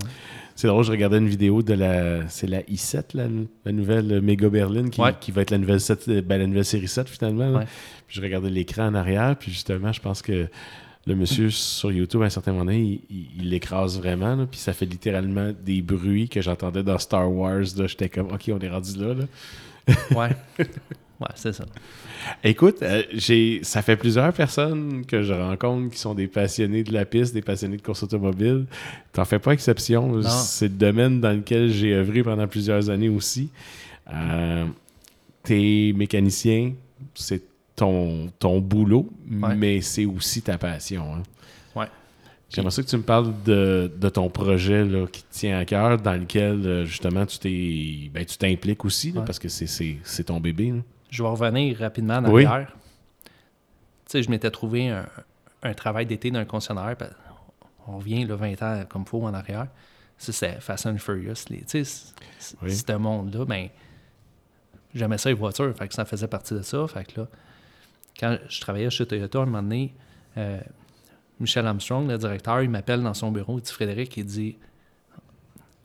C'est drôle, je regardais une vidéo de la. C'est la i7, la, la nouvelle euh, Mega Berlin, qui, Ouais. qui va être la nouvelle, 7, euh, ben, la nouvelle série 7 finalement. Ouais. Puis je regardais l'écran en arrière, puis justement, je pense que le monsieur sur YouTube, à un certain moment, il, il- l'écrase vraiment, là, puis ça fait littéralement des bruits que j'entendais dans Star Wars. J'étais comme, OK, on est rendu là. là. Ouais. ouais, c'est ça. Écoute, euh, j'ai, ça fait plusieurs personnes que je rencontre qui sont des passionnés de la piste, des passionnés de course automobile. T'en fais pas exception. C'est le domaine dans lequel j'ai œuvré pendant plusieurs années aussi. Euh, t'es mécanicien, c'est ton, ton boulot, Ouais. mais c'est aussi ta passion. hein. Ouais. J'aimerais ça que tu me parles de, de ton projet là, qui te tient à cœur, dans lequel euh, justement tu t'es ben, tu t'impliques aussi, là, Ouais. parce que c'est, c'est, c'est ton bébé. là. Je vais revenir rapidement en Oui. arrière. Tu sais, je m'étais trouvé un, un travail d'été dans un concessionnaire. parce- On revient le 20 ans comme faut en arrière. Ça, c'est Fast and Furious. Tu sais, Oui. ce monde-là, ben, j'aimais ça les voitures. Fait que ça faisait partie de ça. Fait que là, quand je travaillais chez Toyota, un moment donné, euh, Michel Armstrong, le directeur, il m'appelle dans son bureau. Il dit Frédéric, il dit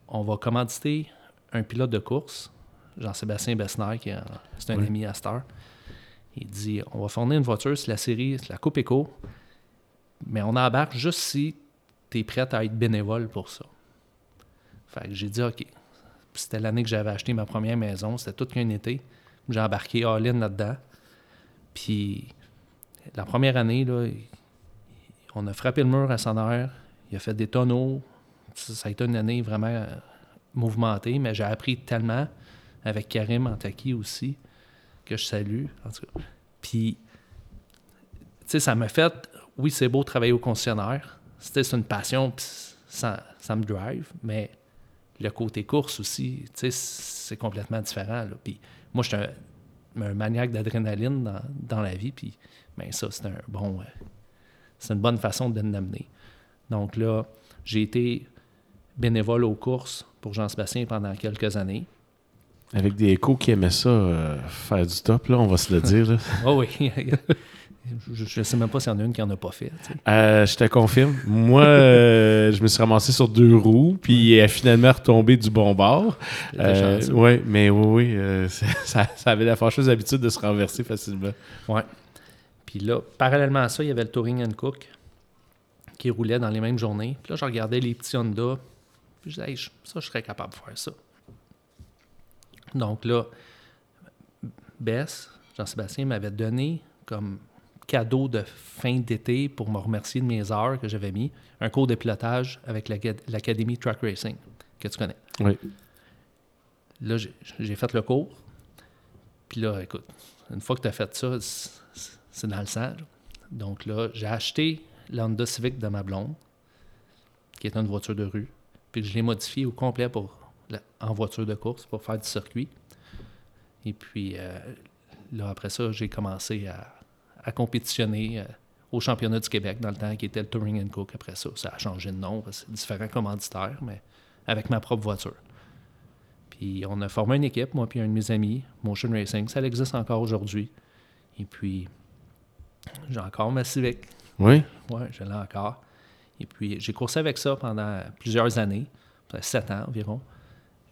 On va commanditer un pilote de course, Jean-Sébastien Bessner, qui est un- c'est un Oui. ami à Star. Il dit On va fournir une voiture, c'est la série, c'est la Coupe Eco, mais on embarque juste si tu es prête à être bénévole pour ça. Fait que j'ai dit OK. C'était l'année que j'avais acheté ma première maison, c'était tout qu'un été. J'ai embarqué all-in là-dedans. Puis la première année, là, on a frappé le mur à son heure. Il a fait des tonneaux. Ça, ça a été une année vraiment mouvementée, mais j'ai appris tellement avec Karim Antaki aussi, que je salue. Puis, tu sais, ça m'a fait. Oui, c'est beau travailler au concessionnaire. C'était c'est une passion, puis ça, me drive, mais le côté course aussi, tu sais, c'est complètement différent. Puis moi, je suis un, maniaque d'adrénaline dans, dans la vie, puis ben, ça, c'est un bon. euh, c'est une bonne façon de l'amener. Donc là, j'ai été bénévole aux courses pour Jean-Sébastien pendant quelques années. Avec des échos qui aimaient ça, euh, faire du top, là, on va se le dire. là. Oh oui. je ne sais même pas s'il y en a une qui n'en a pas fait. Euh, je te confirme. Moi, euh, je me suis ramassé sur deux roues, puis elle a finalement retombé du bon bord. Euh, ouais, mais oui, oui, ça, ça avait la fâcheuse habitude de se renverser facilement. Ouais. Puis là, parallèlement à ça, il y avait le Touring and Cook qui roulait dans les mêmes journées. Puis là, je regardais les petits Honda. Puis je disais, Hey, ça, je serais capable de faire ça. Donc là, Bess, Jean-Sébastien, m'avait donné comme cadeau de fin d'été pour me remercier de mes heures que j'avais mis, un cours de pilotage avec l'Acad- l'Académie Track Racing, que tu connais. Oui. Là, j'ai fait le cours. Puis là, écoute, une fois que tu as fait ça, c'est- dans le sang. Donc là, j'ai acheté la Honda Civic de ma blonde, qui est une voiture de rue. Puis je l'ai modifiée au complet pour, en voiture de course pour faire du circuit. Et puis euh, là, après ça, j'ai commencé à, à compétitionner euh, au championnat du Québec dans le temps qui était le Touring and Cook. Après ça, ça a changé de nom, parce que c'est différents commanditaires, mais avec ma propre voiture. Puis on a formé une équipe, moi puis un de mes amis, Motion Racing. Ça existe encore aujourd'hui. Et puis, j'ai encore ma Civic. Oui? Ouais, je l'ai encore. Et puis, j'ai coursé avec ça pendant plusieurs années, sept ans environ.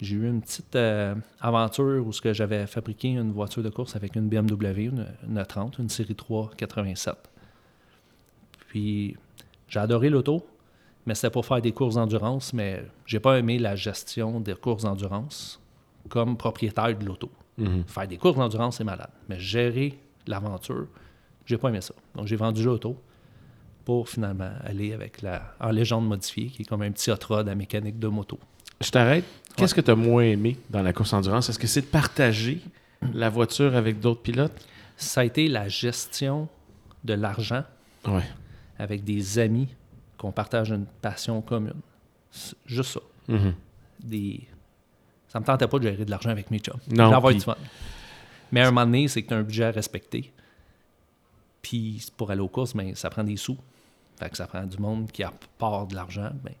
J'ai eu une petite euh, aventure où j'avais fabriqué une voiture de course avec une BMW, une, une 30, une série 3 87. Puis, j'ai adoré l'auto, mais c'était pour faire des courses d'endurance, mais j'ai pas aimé la gestion des courses d'endurance comme propriétaire de l'auto. Mhm. Faire des courses d'endurance, c'est malade. Mais gérer l'aventure, j'ai pas aimé ça. Donc, j'ai vendu l'auto pour finalement aller avec la en légende modifiée, qui est comme un petit hot rod à mécanique de moto. Je t'arrête. Qu'est-ce que tu as moins aimé dans la course endurance? Est-ce que c'est de partager la voiture avec d'autres pilotes? Ça a été la gestion de l'argent Ouais. avec des amis qu'on partage une passion commune. C'est juste ça. Mhm. Des... Ça me tentait pas de gérer de l'argent avec mes chums. Non, puis- du fun. Mais à un moment donné, c'est que tu as un budget à respecter. Puis pour aller aux courses, ben, ça prend des sous. Fait que ça prend du monde qui apporte de l'argent. Ben,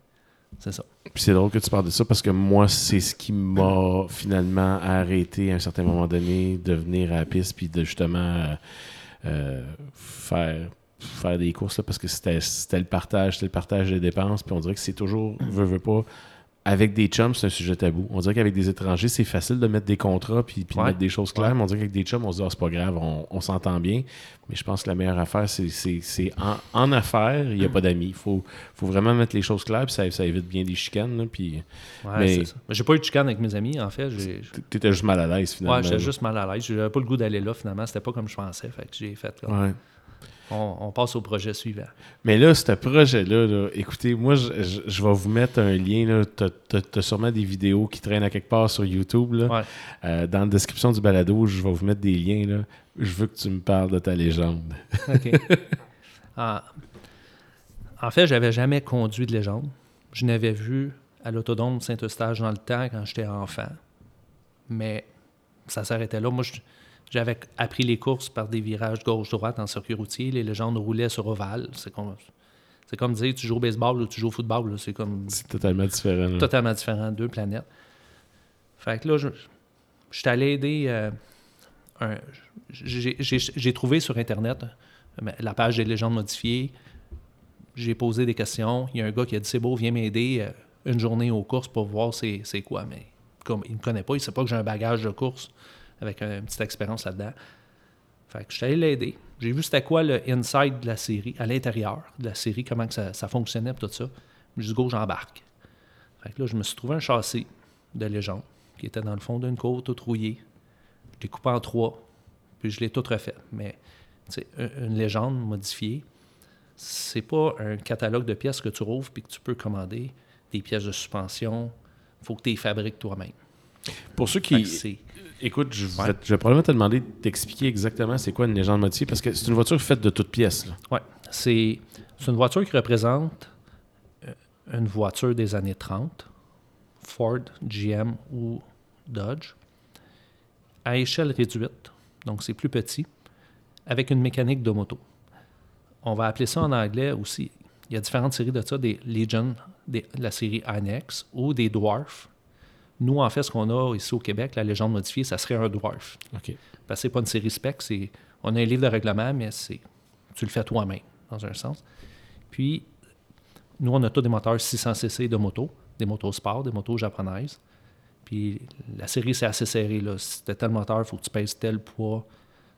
c'est ça. Puis c'est drôle que tu parles de ça parce que moi, c'est ce qui m'a finalement arrêté à un certain moment donné de venir à la piste puis de justement euh, euh, faire, faire des courses là, parce que c'était le partage, c'était le partage des dépenses. Puis on dirait que c'est toujours, veut, veut pas. Avec des chums, c'est un sujet tabou. On dirait qu'avec des étrangers, c'est facile de mettre des contrats puis, puis de mettre des choses claires. Mais on dirait qu'avec des chums, on se dit, Ah, c'est pas grave, on, on s'entend bien. Mais je pense que la meilleure affaire, c'est en, en affaires, il n'y a pas d'amis. Il faut, faut vraiment mettre les choses claires, puis ça, ça évite bien des chicanes. là, puis Ouais, Mais- c'est ça. Mais j'ai pas eu de chicane avec mes amis, en fait. J'ai... tu étais juste mal à l'aise finalement. Ouais, j'étais juste mal à l'aise. J'avais pas le goût d'aller là, finalement. C'était pas comme je pensais. Fait que j'ai fait comme... Ouais. On, on passe au projet suivant. Mais là, ce projet-là, là, écoutez, moi, je, je- je vais vous mettre un lien. Tu as, sûrement des vidéos qui traînent à quelque part sur YouTube. Là. Ouais. Euh, dans la description du balado, je vais vous mettre des liens. Là. Je veux que tu me parles de ta légende. OK. en, en fait, j'avais jamais conduit de légende. Je n'avais vu à l'autodrome Saint-Eustache dans le temps quand j'étais enfant. Mais ça s'arrêtait là. Moi, je- j'avais appris les courses par des virages gauche-droite en circuit routier. Les légendes roulaient sur ovale. C'est comme, c'est comme dire tu joues au baseball ou tu joues au football. C'est comme C'est totalement différent. là. totalement différent, deux planètes. Fait que là, je, je suis allé aider. euh, un- j'ai- J'ai j'ai trouvé sur Internet euh, la page des légendes modifiées. J'ai posé des questions. Il y a un gars qui a dit C'est beau, viens m'aider euh, une journée aux courses pour voir c'est c'est quoi. Mais comme il me connaît pas, il sait pas que j'ai un bagage de course avec un- une petite expérience là-dedans. Fait que je suis allé l'aider. J'ai vu c'était quoi le inside de la série, à l'intérieur de la série, comment que ça, ça fonctionnait, tout ça. Je dis go, j'embarque. Fait que là, je me suis trouvé un châssis de légende qui était dans le fond d'une côte, tout rouillé. Je l'ai coupé en trois, puis je l'ai tout refait. Mais tu sais, une légende modifiée, c'est pas un catalogue de pièces que tu rouvres puis que tu peux commander des pièces de suspension. faut que tu les fabriques toi-même. Pour ceux qui. Écoute, je vais, Ouais. je vais probablement te demander d'expliquer exactement c'est quoi une légende modifiée parce que c'est une voiture faite de toutes pièces. c'est c'est une voiture qui représente euh, une voiture des années 30, Ford, GM ou Dodge, à échelle réduite, donc c'est plus petit, avec une mécanique de moto. On va appeler ça en anglais aussi. Il y a différentes séries de ça, des Legion, des- la série Annex ou des Dwarf. Nous, en fait, ce qu'on a ici au Québec, la légende modifiée, ça serait un Dwarf. OK. Parce que c'est pas une série spec, c'est on a un livre de règlement, mais c'est tu le fais toi-même, dans un sens. Puis, nous, on a tous des moteurs 600cc de moto, des motos sport, des motos japonaises. Puis, la série, c'est assez serré. Là. Si tu tel moteur, il faut que tu pèses tel poids.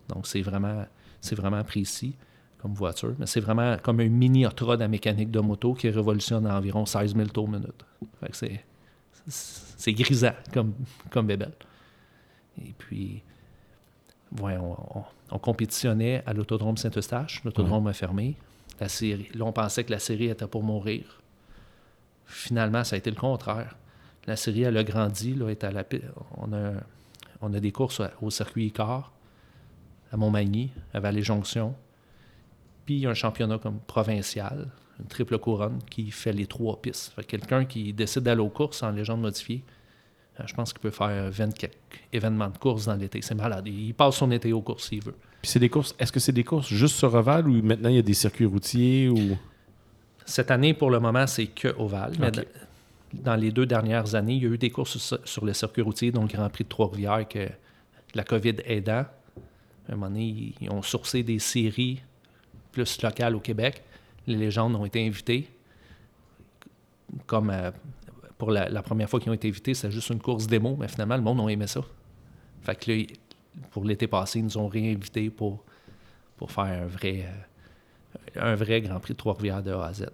Donc, c'est vraiment, c'est vraiment précis comme voiture. Mais c'est vraiment comme un mini hot rod à mécanique de moto qui révolutionne à environ 16 000 tours minute. Fait que c'est, c'est grisant comme, comme. Et puis, on, on- on compétitionnait à l'autodrome Saint-Eustache. L'autodrome a fermé. La série, là, on pensait que la série était pour mourir. Finalement, ça a été le contraire. La série, elle a grandi. Là, on, a, on a des courses au circuit Icar, à Montmagny, à Vallée-Jonction. Puis, il y a un championnat comme provincial, une triple couronne, qui fait les trois pistes. Quelqu'un qui décide d'aller aux courses en légende modifiée, euh, je pense qu'il peut faire 20 quelques événements de course dans l'été. C'est malade. Il passe son été aux courses s'il veut. Puis c'est des courses. Est-ce que c'est des courses juste sur Oval ou maintenant il y a des circuits routiers ou? Cette année, pour le moment, c'est que ovale. Mais dans- les deux dernières années, il y a eu des courses sur, sur le circuit routier, dont le Grand Prix de Trois-Rivières, que la COVID aidant. À un moment donné, ils ont sourcé des séries plus locales au Québec. Les légendes ont été invitées. comme euh, pour la, première fois qu'ils ont été invités, c'était juste une course démo, mais finalement, le monde a aimé ça. Fait que là, pour l'été passé, ils nous ont réinvités pour, pour faire un vrai, euh, un vrai Grand Prix de Trois-Rivières de A à Z.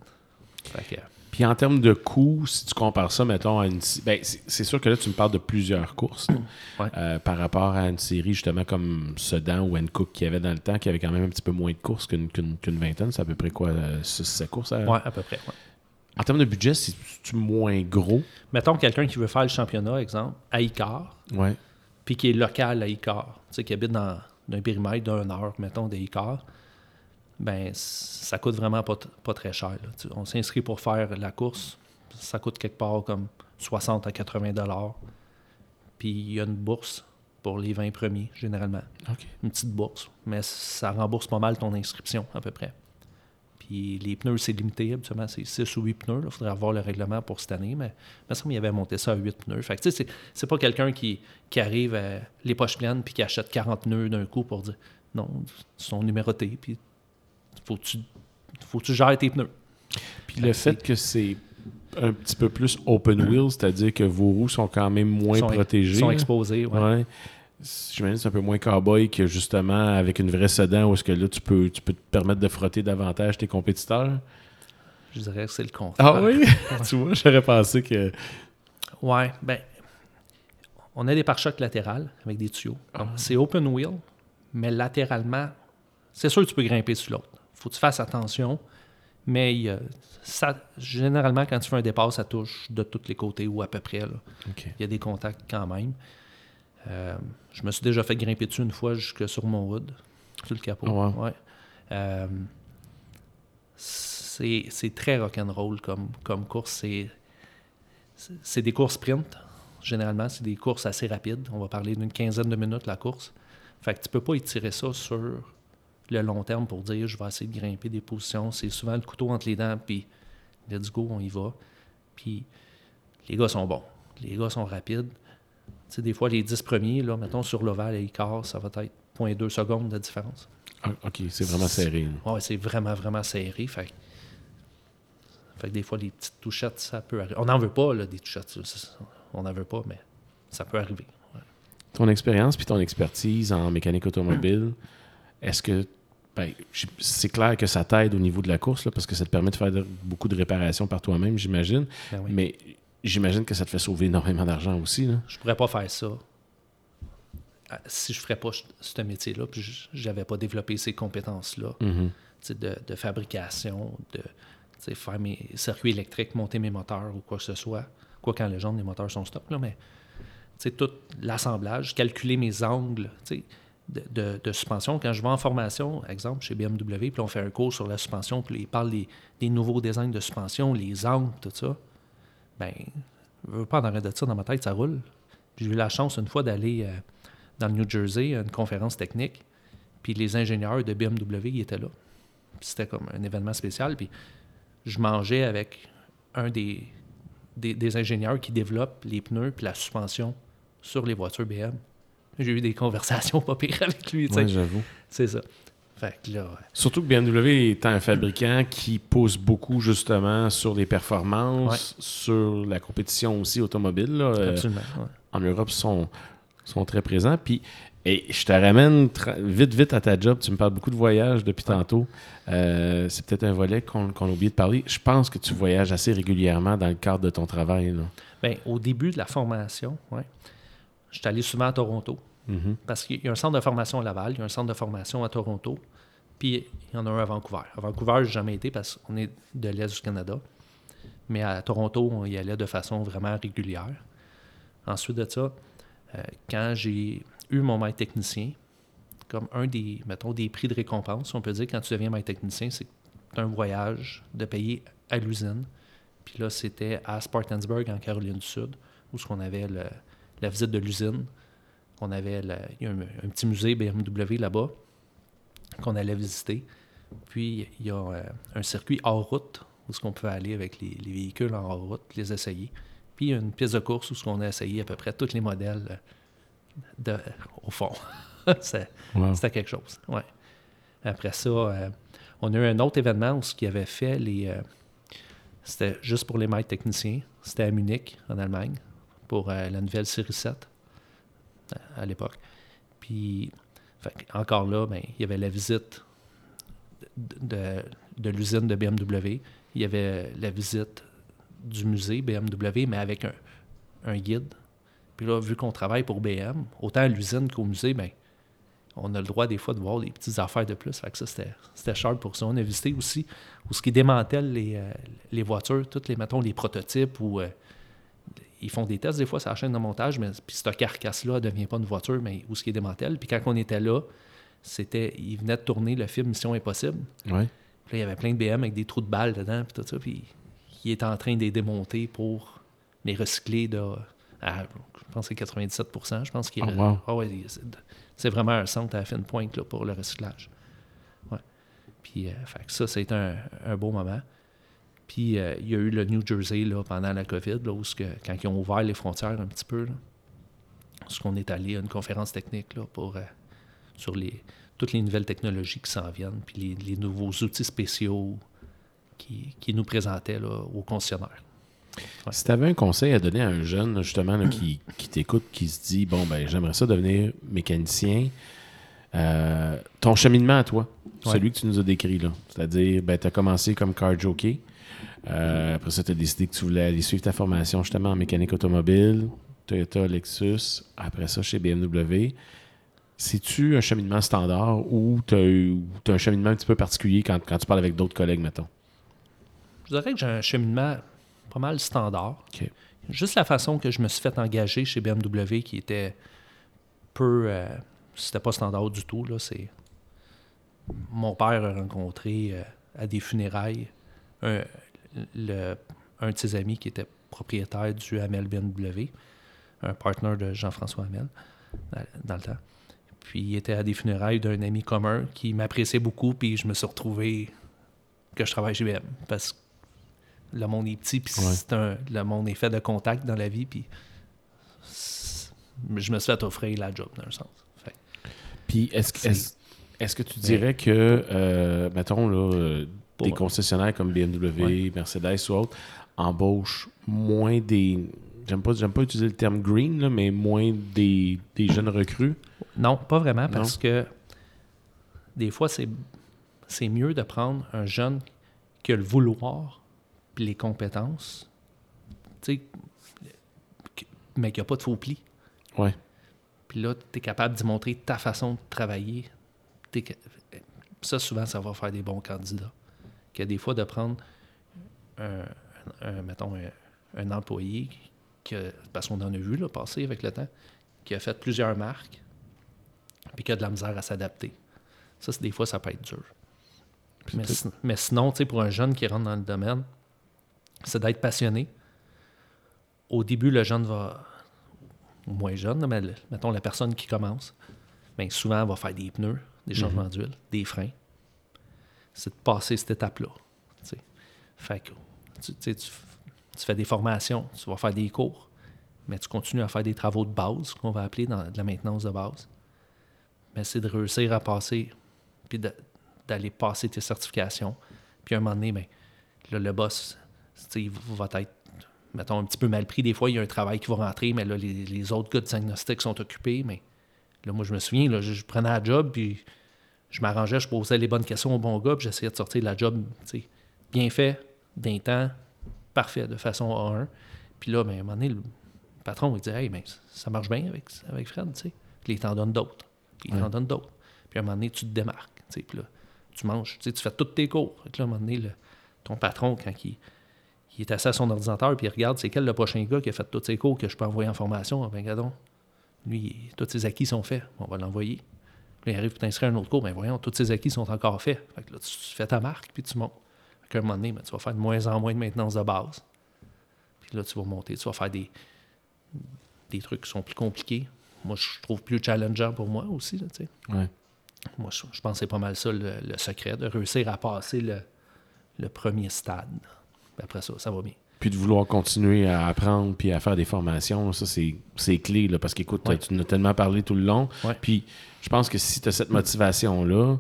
Fait que, Puis en termes de coût, si tu compares ça, mettons, à une. Ben, c'est sûr que là, tu me parles de plusieurs courses. Ouais. Euh, par rapport à une série, justement, comme Sedan ou Hankook qui avait dans le temps, qui avait quand même un petit peu moins de courses qu'une vingtaine. C'est à peu près quoi, 6 courses? à- ouais, à peu près. ouais. En termes de budget, c'est-tu moins gros? Mettons quelqu'un qui veut faire le championnat, exemple, à Icar, Ouais. puis qui est local à Icar, tu sais, qui habite dans un périmètre d'une heure, mettons, de Icar, ben ça coûte vraiment pas, pas très cher. là. On s'inscrit pour faire la course, ça coûte quelque part comme 60 à 80 dollars. Puis il y a une bourse pour les 20 premiers, généralement. Une petite bourse, mais ça rembourse pas mal ton inscription, à peu près. Puis les pneus, c'est limité, habituellement, c'est 6 ou 8 pneus. Il faudrait avoir le règlement pour cette année, mais il me semble qu'il avait monté ça à 8 pneus. Fait que, tu sais, c'est- pas quelqu'un qui, qui arrive euh, les poches pleines puis qui achète 40 pneus d'un coup pour dire non, ils sont numérotés, puis faut que tu, faut que tu gères tes pneus. Puis Fait le fait que c'est un petit peu plus open wheel, c'est-à-dire que vos roues sont quand même moins sont- protégées. Ils sont là. exposés, ouais. Ouais. J'imagine que c'est un peu moins cowboy que justement avec une vraie sedan où est-ce que là tu peux, tu peux te permettre de frotter davantage tes compétiteurs? Je dirais que c'est le contraire. Ah oui? tu vois, j'aurais pensé que. Ouais, ben, on a des pare-chocs latérales avec des tuyaux. Donc, Ah. C'est open wheel, mais latéralement, c'est sûr que tu peux grimper sur l'autre. Faut que tu fasses attention, mais ça, généralement, quand tu fais un départ, ça touche de tous les côtés ou à peu près. là. Il y a des contacts quand même. Euh, je me suis déjà fait grimper dessus une fois jusque sur mon hood, sur le capot. Ah ouais. Ouais. Euh, c'est très rock'n'roll comme, comme course. C'est des courses sprint. Généralement, c'est des courses assez rapides. On va parler d'une quinzaine de minutes la course. Fait que tu peux pas étirer ça sur le long terme pour dire je vais essayer de grimper des positions. C'est souvent le couteau entre les dents, puis let's go, on y va. Puis les gars sont bons. Les gars sont rapides. Tu sais, des fois, les 10 premiers, là, mettons, sur l'ovale et quart, ça va être 0.2 secondes de différence. Ah, OK, c'est vraiment serré. Ouais, c'est vraiment, vraiment serré. Fait, que- fait que des fois, les petites touchettes, ça peut arriver. On n'en veut pas, là, des touchettes. On n'en veut pas, mais ça peut arriver. ouais. Ton expérience puis ton expertise en mécanique automobile, est-ce que. Ben, c'est clair que ça t'aide au niveau de la course, là, parce que ça te permet de faire de- beaucoup de réparations par toi-même, j'imagine. Ben oui. Mais j'imagine que ça te fait sauver énormément d'argent aussi. Là. Je pourrais pas faire ça euh, si je ferais pas ce métier-là, puis je- j'avais pas développé ces compétences-là. Mhm. sais, de, de fabrication, de faire mes circuits électriques, monter mes moteurs ou quoi que ce soit. Quoi qu'en légende, les moteurs sont stop, là, mais tout l'assemblage, calculer mes angles tu sais, de, suspension. Quand je vais en formation, exemple, chez BMW, puis on fait un cours sur la suspension, puis ils parlent des, des nouveaux designs de suspension, les angles, tout ça, ben, je veux pas en arrêter de ça dans ma tête, ça roule. J'ai eu la chance une fois d'aller euh, dans le New Jersey à une conférence technique, puis les ingénieurs de BMW ils étaient là. C'était comme un événement spécial. Puis je mangeais avec un des, des, ingénieurs qui développent les pneus puis la suspension sur les voitures BM. J'ai eu des conversations pas pires avec lui. Ouais, j'avoue. C'est ça. Fait que là, ouais. Surtout que BMW est un fabricant qui pousse beaucoup justement sur les performances, sur la compétition aussi automobile. là. Euh, absolument. ouais. en Europe, ils sont, sont très présents. Puis, et je te ramène vite, vite à ta job. Tu me parles beaucoup de voyages depuis tantôt. Euh, c'est peut-être un volet qu'on a oublié de parler. Je pense que tu voyages assez régulièrement dans le cadre de ton travail. là. Ben, au début de la formation, ouais, j'étais allé souvent à Toronto. Mhm. Parce qu'il y a un centre de formation à Laval, il y a un centre de formation à Toronto, puis il y en a un à Vancouver. À Vancouver, j'ai jamais été parce qu'on est de l'Est du Canada. Mais à Toronto, on y allait de façon vraiment régulière. Ensuite de ça, euh, quand j'ai eu mon maître technicien, comme un des, mettons, des prix de récompense, on peut dire, quand tu deviens maître technicien, c'est un voyage de payer à l'usine. Puis là, c'était à Spartansburg, en Caroline du Sud, où ce qu'on avait le- la visite de l'usine. On avait la- il y a un, un petit musée BMW là-bas qu'on allait visiter. Puis il y a euh, un circuit hors route où ce qu'on peut aller avec les, les véhicules en hors route, les essayer. Puis il y a une pièce de course où ce qu'on a essayé à peu près tous les modèles euh, de, au fond. Wow. C'était quelque chose. Ouais. Après ça, euh, on a eu un autre événement où ce qui avait fait les, euh, C'était juste pour les maîtres techniciens. C'était à Munich, en Allemagne, pour euh, la nouvelle série 7 à, l'époque. Puis, encore là, ben, il y avait la visite de, l'usine de BMW. Il y avait la visite du musée BMW, mais avec un, guide. Puis là, vu qu'on travaille pour BM, autant à l'usine qu'au musée, ben, on a le droit des fois de voir des petites affaires de plus. Fait que ça, c'était sharp pour ça. On a visité aussi où ce qui démantèle les, euh, voitures, toutes les, mettons, les prototypes euh, ils font des tests des fois sur la chaîne de montage, mais puis cette carcasse-là ne devient pas une voiture, mais où ce qui est démantèle. Puis quand on était là, c'était, ils venaient de tourner le film Mission Impossible. Ouais. Puis là, il y avait plein de BM avec des trous de balles dedans, puis tout ça. Puis il est en train de les démonter pour les recycler de, à, je pense que c'est 97% Je pense qu'il oh, wow. c'est vraiment un centre à la fine pointe là, pour le recyclage. Ouais. Puis euh, ça, c'est un, un, beau moment. Puis euh, il y a eu le New Jersey là, pendant la COVID, là, où que, quand ils ont ouvert les frontières un petit peu, là, ce qu'on est allé à une conférence technique là, pour, euh, sur les, toutes les nouvelles technologies qui s'en viennent, puis les, les, nouveaux outils spéciaux qui, qui nous présentaient là, aux concessionnaires. Si tu avais un conseil à donner à un jeune, justement, qui, qui t'écoute, qui se dit Bon, ben, j'aimerais ça devenir mécanicien, euh, ton cheminement à toi, celui que tu nous as décrit, là. C'est-à-dire, ben, tu as commencé comme car jockey. Euh, après ça, tu as décidé que tu voulais aller suivre ta formation justement en mécanique automobile, Toyota, Lexus, après ça chez BMW. C'est-tu un cheminement standard ou tu as, un cheminement un petit peu particulier quand, quand tu parles avec d'autres collègues, mettons? Je dirais que j'ai un cheminement pas mal standard. Juste la façon que je me suis fait engager chez BMW qui était peu. Euh, c'était pas standard du tout. Là, c'est... Mon père a rencontré euh, à des funérailles un, le, un de ses amis qui était propriétaire du Hamel BMW, un partenaire de Jean-François Hamel dans, le temps. Puis il était à des funérailles d'un ami commun qui m'appréciait beaucoup, puis je me suis retrouvé que je travaille chez BMW parce que le monde est petit, puis un, le monde est fait de contact dans la vie, puis je me suis fait offrir la job, dans un sens. Puis est-ce est est que tu dirais que, euh, mettons, là, des concessionnaires comme BMW, Mercedes ou autres embauchent moins des. J'aime pas, pas utiliser le terme green, mais moins des, des, jeunes recrues? Non, pas vraiment, parce que des fois, c'est mieux de prendre un jeune qui a le vouloir les compétences, mais qu'il n'y a pas de faux plis. Ouais. Puis là, tu es capable d'y montrer ta façon de travailler. Ça, souvent, ça va faire des bons candidats. Qu'il y a des fois de prendre un, mettons, un, employé, que, parce qu'on en a vu là, passer avec le temps, qui a fait plusieurs marques, puis qui a de la misère à s'adapter. Ça, des fois, ça peut être dur. Mais, mais, sinon, tu sais, pour un jeune qui rentre dans le domaine, c'est d'être passionné. Au début, le jeune va, moins jeune, mais mettons la personne qui commence, bien, souvent, va faire des pneus, des mhm. changements d'huile, des freins. C'est de passer cette étape-là. Fait que tu, fais des formations, tu vas faire des cours, mais tu continues à faire des travaux de base, qu'on va appeler dans de la maintenance de base. Mais c'est de réussir à passer, puis d'aller passer tes certifications. Puis à un moment donné, bien, le boss, il va être, mettons, un petit peu mal pris. Des fois, il y a un travail qui va rentrer, mais là, les, autres gars de diagnostic sont occupés. Mais là, moi, je me souviens, là, je, prenais la job, puis je m'arrangeais, je posais les bonnes questions au bon gars, puis j'essayais de sortir la job, bien fait, d'un temps, parfait, de façon A1. Puis là, ben, à un moment donné, le patron, il dit Hey, ben, ça marche bien avec, avec Fred, tu sais. Puis il t'en donne d'autres. Puis il t'en donne d'autres. Puis à un moment donné, tu te démarques, tu sais. Puis là, tu manges, tu sais, tu fais tous tes cours. Puis là, à un moment donné, ton patron, quand il il est assis à son ordinateur puis il regarde c'est quel le prochain gars qui a fait tous ses cours que je peux envoyer en formation. Ben, regardons. Lui, tous ses acquis sont faits. On va l'envoyer. Puis il arrive pour t'inscrire à un autre cours. Ben voyons, tous ses acquis sont encore faits. Fait que là, tu fais ta marque puis tu montes. À un moment donné, ben, tu vas faire de moins en moins de maintenance de base. Puis là, tu vas monter. Tu vas faire des, des trucs qui sont plus compliqués. Moi, je trouve plus challengeant pour moi aussi. Là, ouais. Moi, je, pense que c'est pas mal ça le, secret, de réussir à passer le, le premier stade après ça, ça va bien. Puis de vouloir continuer à apprendre puis à faire des formations, ça, c'est clé, là, parce qu'écoute, tu nous as tellement parlé tout le long. Puis je pense que si tu as cette motivation-là,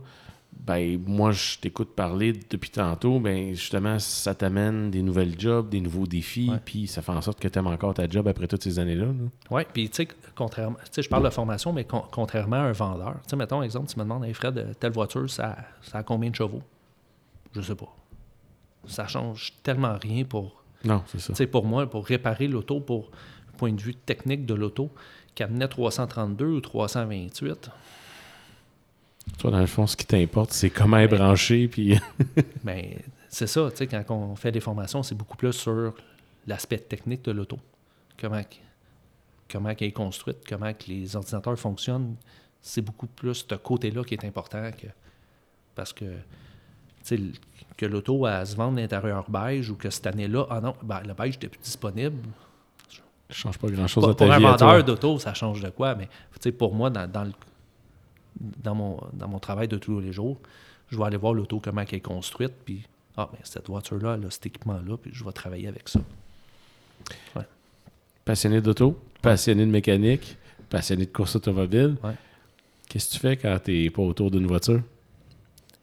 ben, moi, je t'écoute parler depuis tantôt, ben, justement, ça t'amène des nouvelles jobs, des nouveaux défis, puis ça fait en sorte que tu aimes encore ta job après toutes ces années-là. là. Oui, puis tu sais, contrairement, tu sais, je parle de formation, mais con- contrairement à un vendeur, tu sais, mettons, exemple, tu me demandes, hey Fred, euh, telle voiture, ça, ça a combien de chevaux? Je sais pas. Ça change tellement rien pour, Non, c'est ça. pour moi, pour réparer l'auto, pour le point de vue technique de l'auto, qu'amenait 332 ou 328, Toi, dans le fond, ce qui t'importe, c'est comment est Ben- branché, puis ben, c'est ça, tu sais, quand on fait des formations, c'est beaucoup plus sur l'aspect technique de l'auto. Comment, comment elle est construite, comment les ordinateurs fonctionnent. C'est beaucoup plus ce côté-là qui est important que. Parce que, que l'auto, se vende l'intérieur beige ou que cette année-là, ah non, ben, le beige n'était plus disponible. ça change pas grand-chose dans ta pour un vie à vendeur d'auto, ça change de quoi, mais tu pour moi, dans, dans, le- dans mon, dans mon travail de tous les jours, je vais aller voir l'auto, comment elle est construite, puis ah, mais cette voiture-là, elle a cet équipement-là, puis je vais travailler avec ça. Passionné d'auto, passionné de mécanique, passionné de course automobile. Ouais. Qu'est-ce que tu fais quand t'es pas autour d'une voiture?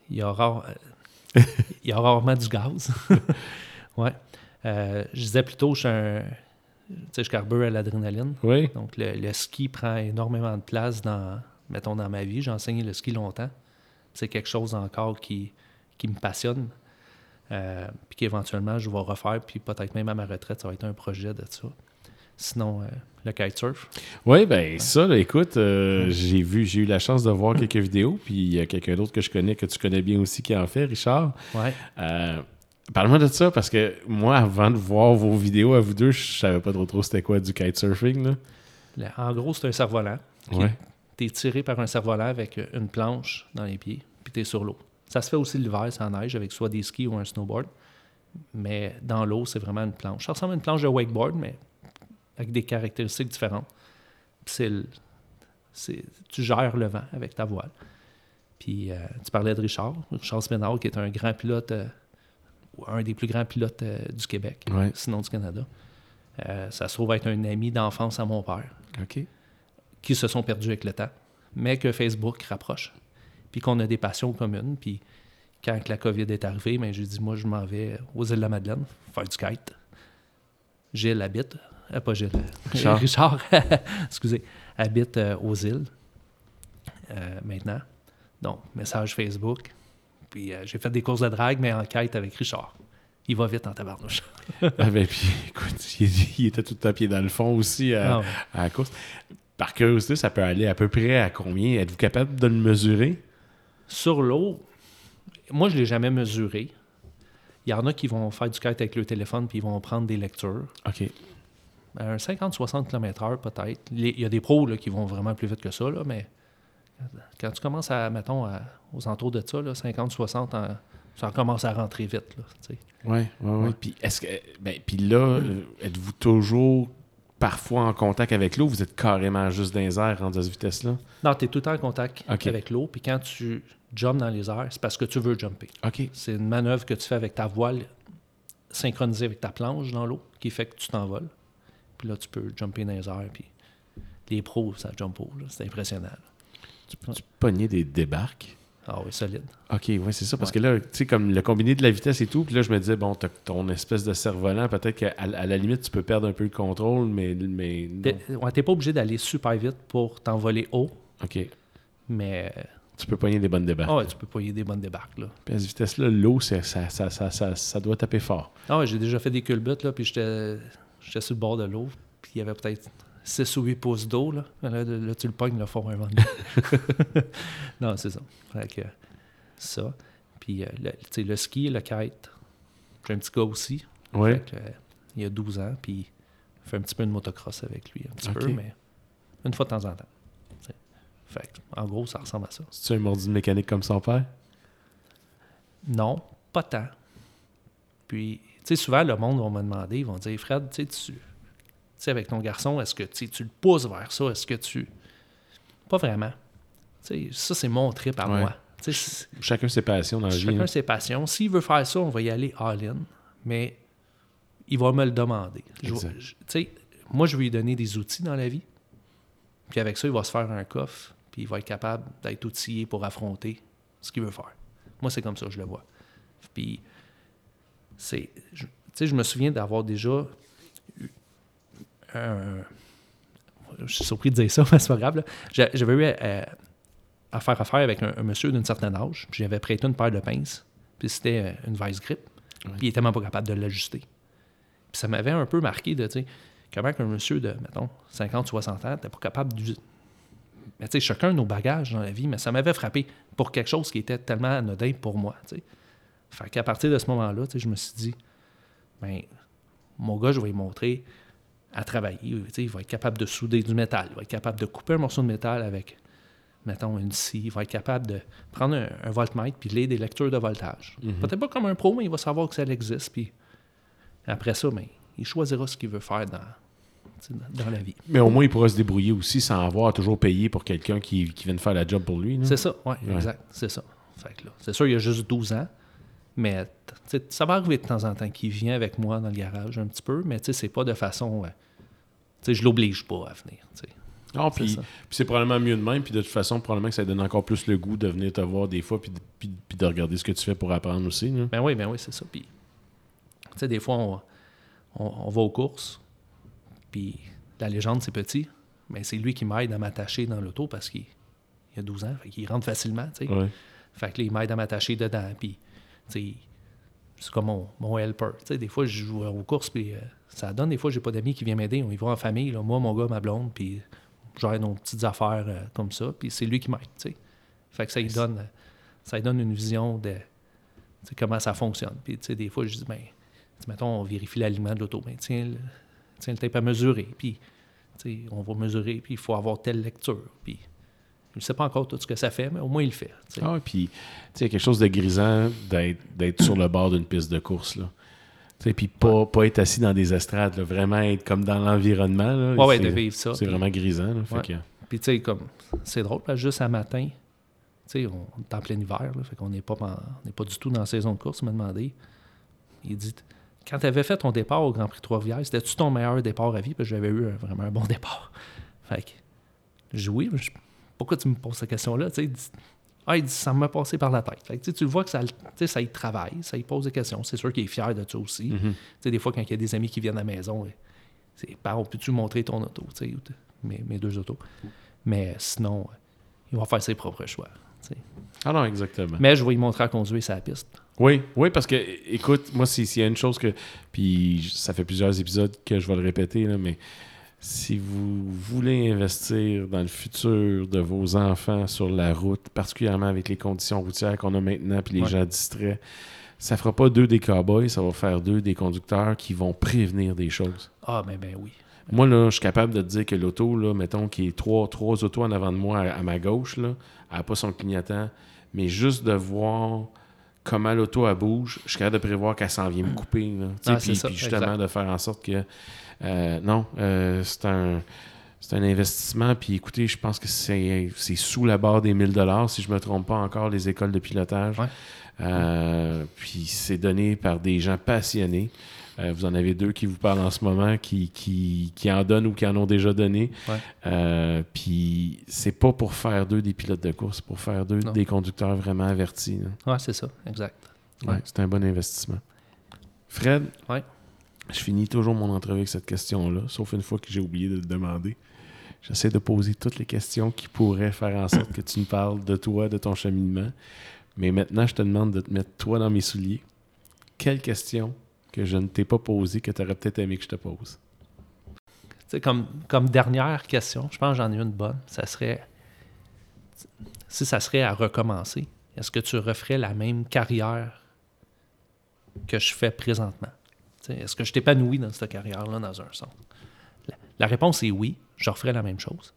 Il y a, rare- il y a rarement du gaz. ouais. Euh, je disais plutôt, je suis un. Tu sais, je carbure à l'adrénaline. Oui? Donc, le, le ski prend énormément de place dans, mettons, dans ma vie. J'ai enseigné le ski longtemps. C'est quelque chose encore qui, qui me passionne. Euh, puis qu'éventuellement, je vais refaire. Puis peut-être même à ma retraite, ça va être un projet de ça. Sinon, euh, le kitesurf. Oui, ben ça, là, écoute, euh, j'ai vu, j'ai eu la chance de voir quelques vidéos, puis il y a quelqu'un d'autre que je connais, que tu connais bien aussi, qui en fait, Richard. Ouais. Euh, Parle-moi de ça, parce que moi, avant de voir vos vidéos à vous deux, je savais pas trop trop c'était quoi du kitesurfing, là. En gros, c'est un cerf-volant. Ouais. Tu es tiré par un cerf-volant avec une planche dans les pieds, puis tu es sur l'eau. Ça se fait aussi l'hiver, ça neige, avec soit des skis ou un snowboard. Mais dans l'eau, c'est vraiment une planche. Ça ressemble à une planche de wakeboard, mais avec des caractéristiques différentes. C'est c'est- tu gères le vent avec ta voile. Puis euh, tu parlais de Richard, Richard Spinard, qui est un grand pilote, euh, un des plus grands pilotes euh, du Québec, Ouais. sinon du Canada. Ça se trouve être un ami d'enfance à mon père OK. qui se sont perdus avec le temps, mais que Facebook rapproche, puis qu'on a des passions communes. Puis quand la COVID est arrivée, ben, j'ai dit, moi, je m'en vais aux îles de la Madeleine faire du kite. Gilles habite, euh, pas Gilles, Richard. Richard, excusez, habite euh, aux îles euh, maintenant. Donc, message Facebook. Puis j'ai fait des courses de drague, mais en kite avec Richard. Il va vite en tabarnouche. Ah ben, puis, écoute, il, il était tout à pied dans le fond aussi à, Ah ouais. à la course. Par curiosité, ça peut aller à peu près à combien? Êtes-vous capable de le mesurer? Sur l'eau, moi, je ne l'ai jamais mesuré. Il y en a qui vont faire du kite avec le téléphone puis ils vont prendre des lectures. OK. Un 50-60 km/h peut-être. Il y a des pros là, qui vont vraiment plus vite que ça, là, mais quand tu commences à, mettons, à- aux entours de ça, là, 50-60, en- ça commence à rentrer vite. Là, tu sais. Oui, oui, oui. Ouais. Puis, est-ce que, ben, puis là, euh, êtes-vous toujours parfois en contact avec l'eau? Vous êtes carrément juste dans les airs rendu à cette vitesse-là? non, tu es tout le temps en contact avec l'eau, puis quand tu jumps dans les airs, c'est parce que tu veux jumper. OK. C'est une manœuvre que tu fais avec ta voile synchronisée avec ta planche dans l'eau qui fait que tu t'envoles. Puis là, tu peux jumper dans les airs. Puis les pros, ça jump haut. C'est impressionnant. là. Tu peux pogner des débarques? Ah oui, solide. OK, oui, c'est ça. Parce Ouais. que là, tu sais, comme le combiné de la vitesse et tout, puis là, je me disais, bon, t'as ton espèce de cerf-volant, peut-être qu'à à la limite, tu peux perdre un peu le contrôle, mais. mais. T'es ouais, t'es pas obligé d'aller super vite pour t'envoler haut, OK. mais Tu peux pogner des bonnes débarques. ah ouais, tu peux payer des bonnes débarques. Là. Puis à cette vitesse-là, l'eau, ça, ça, ça, ça, ça doit taper fort. Ah ouais, j'ai déjà fait des culbutes, là, puis j'étais j'étais sur le bord de l'eau, puis il y avait peut-être 6 ou 8 pouces d'eau. Là. Là, là, tu le pognes, le fond non, c'est ça. Fait que, ça. Puis euh, le, le ski, le kite. J'ai un petit gars aussi. Oui. Fait que, euh, il a 12 ans, puis il fait un petit peu de motocross avec lui, un petit peu, mais une fois de temps en temps. Fait que, en gros, ça ressemble à ça. C'est-tu un mordu de mécanique comme son père? Non, pas tant. Puis, sais, souvent, le monde va me demander, ils vont dire, Fred, tu sais, tu tu sais, avec ton garçon, est-ce que tu le pousses vers ça? Est-ce que tu. Pas vraiment. Ça, c'est mon trip à Ouais. moi. Chacun ses passions dans la vie. chacun hein. ses passions. S'il veut faire ça, on va y aller all-in, mais il va me le demander. Je- je- moi, je vais lui donner des outils dans la vie, puis avec ça, il va se faire un coffre, puis il va être capable d'être outillé pour affronter ce qu'il veut faire. Moi, c'est comme ça que je le vois. Puis, c'est. je- Tu sais, je me souviens d'avoir déjà. eu un- je suis surpris de dire ça, mais c'est pas grave. J'avais eu à, à faire affaire avec un, un monsieur d'une certaine âge, puis j'avais prêté une paire de pinces, puis c'était euh, une vice grip, puis il était même pas capable de l'ajuster. Puis ça m'avait un peu marqué de, tu sais, comment qu'un monsieur de, mettons, 50, 60 ans n'était pas capable de. Mais tu sais, chacun nos bagages dans la vie, mais ça m'avait frappé pour quelque chose qui était tellement anodin pour moi, tu sais. Fait qu'à partir de ce moment-là, je me suis dit, ben, mon gars, je vais lui montrer à travailler. Il va être capable de souder du métal, il va être capable de couper un morceau de métal avec, mettons, une scie, il va être capable de prendre un, un voltmètre puis lire des lectures de voltage. Peut-être pas comme un pro, mais il va savoir que ça existe. Puis après ça, ben, il choisira ce qu'il veut faire dans, dans la vie. Mais au moins, il pourra se débrouiller aussi sans avoir à toujours payer pour quelqu'un qui, qui vienne faire la job pour lui. C'est ça, oui, Ouais. exact. C'est ça. C'est sûr, il a juste 12 ans, mais ça va arriver de temps en temps qu'il vient avec moi dans le garage un petit peu, mais tu sais, c'est pas de façon. euh, tu sais, je l'oblige pas à venir. Ah, C'est puis, c'est probablement mieux de même. Puis de toute façon, probablement que ça donne encore plus le goût de venir te voir des fois puis de, regarder ce que tu fais pour apprendre aussi. là. Ben oui, ben oui, c'est ça. Puis, tu sais, des fois, on, on- on va aux courses, puis la légende, c'est petit, mais c'est lui qui m'aide à m'attacher dans l'auto parce qu'il il a 12 ans, fait qu'il rentre facilement, tu sais. Ouais. Fait que là, il m'aide à m'attacher dedans, puis, c'est comme mon, mon helper. Des fois, je joue aux courses, puis euh, ça donne, des fois, j'ai pas d'amis qui viennent m'aider, on y va en famille, là, moi, mon gars, ma blonde, puis j'ai nos petites affaires euh, comme ça, puis c'est lui qui m'aide. Fait que ça lui donne, ça lui donne une vision de comment ça fonctionne. Puis, des fois, je dis, ben, mettons, on vérifie l'aliment de l'auto, ben, tiens, le, tiens le tape à mesurer, puis, on va mesurer, puis il faut avoir telle lecture, puis ne sais pas encore tout ce que ça fait, mais au moins, il le fait, tu sais. Ah, puis, tu sais, il y a quelque chose de grisant d'être, sur le bord d'une piste de course, là. Puis pas, pas être assis dans des estrades, là, vraiment être comme dans l'environnement, là. Ouais, de vivre ça. c'est vraiment grisant, là. Ouais. que- Puis, tu sais, comme, c'est drôle, que juste un matin, tu sais, on on est en plein hiver, là, fait qu'on n'est pas, en- on n'est pas du tout dans la saison de course, il m'a demandé. Il dit, quand tu avais fait ton départ au Grand Prix Trois-Rivières, c'était-tu ton meilleur départ à vie? Parce que j'avais eu un- vraiment un bon départ. Fait que, dit oui, je- pourquoi tu me poses cette question-là? Ah, il dit, ça m'a passé par la tête. Fait que, tu le vois que ça, ça y travaille, ça y pose des questions. C'est sûr qu'il est fier de ça aussi. Mhm. Sais, des fois, quand il y a des amis qui viennent à la maison, euh, c'est Par, on peut-tu montrer ton auto, mes, mes deux autos? Mais sinon, euh, il va faire ses propres choix. Ah non, exactement. Mais je vais lui montrer à conduire sa piste. Oui, oui, parce que, écoute, moi, s'il s'il y a une chose que. Puis, ça fait plusieurs épisodes que je vais le répéter, là, mais si vous voulez investir dans le futur de vos enfants sur la route, particulièrement avec les conditions routières qu'on a maintenant, puis les Ouais. gens distraits, ça fera pas deux des cowboys, ça va faire deux des conducteurs qui vont prévenir des choses. Ah, ben, ben oui. Moi, là, je suis capable de te dire que l'auto, là, mettons, qui est trois, trois autos en avant de moi à, à ma gauche, là, elle n'a pas son clignotant, mais juste de voir comment l'auto bouge, je suis capable de prévoir qu'elle s'en vient me couper. Là. Tu sais, Ah, puis, c'est ça, puis justement, exact. de faire en sorte que. Euh, non, euh, c'est un. C'est un investissement, puis écoutez, je pense que c'est sous la barre des 1000 dollars, si je me trompe pas encore, les écoles de pilotage. Ouais. Euh, puis c'est donné par des gens passionnés. Euh, vous en avez deux qui vous parlent en ce moment, qui, qui, qui en donnent ou qui en ont déjà donné. Ouais. Euh, puis c'est pas pour faire d'eux des pilotes de course, c'est pour faire d'eux des conducteurs vraiment avertis. là. Ouais, c'est ça, exact. Ouais, Ouais. c'est un bon investissement. Fred, Ouais. Je finis toujours mon entrevue avec cette question-là, sauf une fois que j'ai oublié de le demander. J'essaie de poser toutes les questions qui pourraient faire en sorte que tu me parles de toi, de ton cheminement. Mais maintenant, je te demande de te mettre toi dans mes souliers. Quelle question que je ne t'ai pas posée que tu aurais peut-être aimé que je te pose? Comme, comme dernière question, je pense que j'en ai une bonne. Ça serait, si ça serait à recommencer, est-ce que tu referais la même carrière que je fais présentement? Tu Est-ce que je t'épanouis dans cette carrière-là, dans un sens? La, la réponse est oui, je referais la même chose.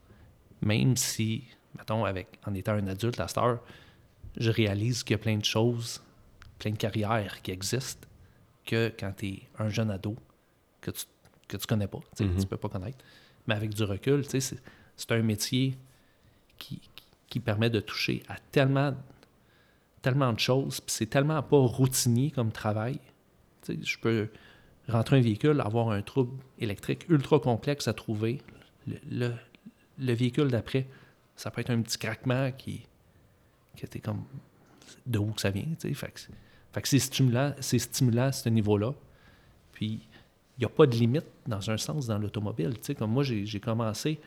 Même si, mettons, avec, en étant un adulte, la star, je réalise qu'il y a plein de choses, plein de carrières qui existent, que quand tu es un jeune ado, que tu que tu connais pas, tu ne Mhm. peux pas connaître. Mais avec du recul, tu c'est, un métier qui, qui- permet de toucher à tellement, tellement de choses, puis c'est tellement pas routinier comme travail. Tu je peux rentrer un véhicule, avoir un trouble électrique ultra complexe à trouver. Le, le- le véhicule d'après, ça peut être un petit craquement qui, qui était comme de où que ça vient. tu sais. Fait que, fait que c'est stimulant, c'est stimulant à ce niveau-là. Puis, il n'y a pas de limite, dans un sens, dans l'automobile. Tu sais, comme moi, j'ai commencé,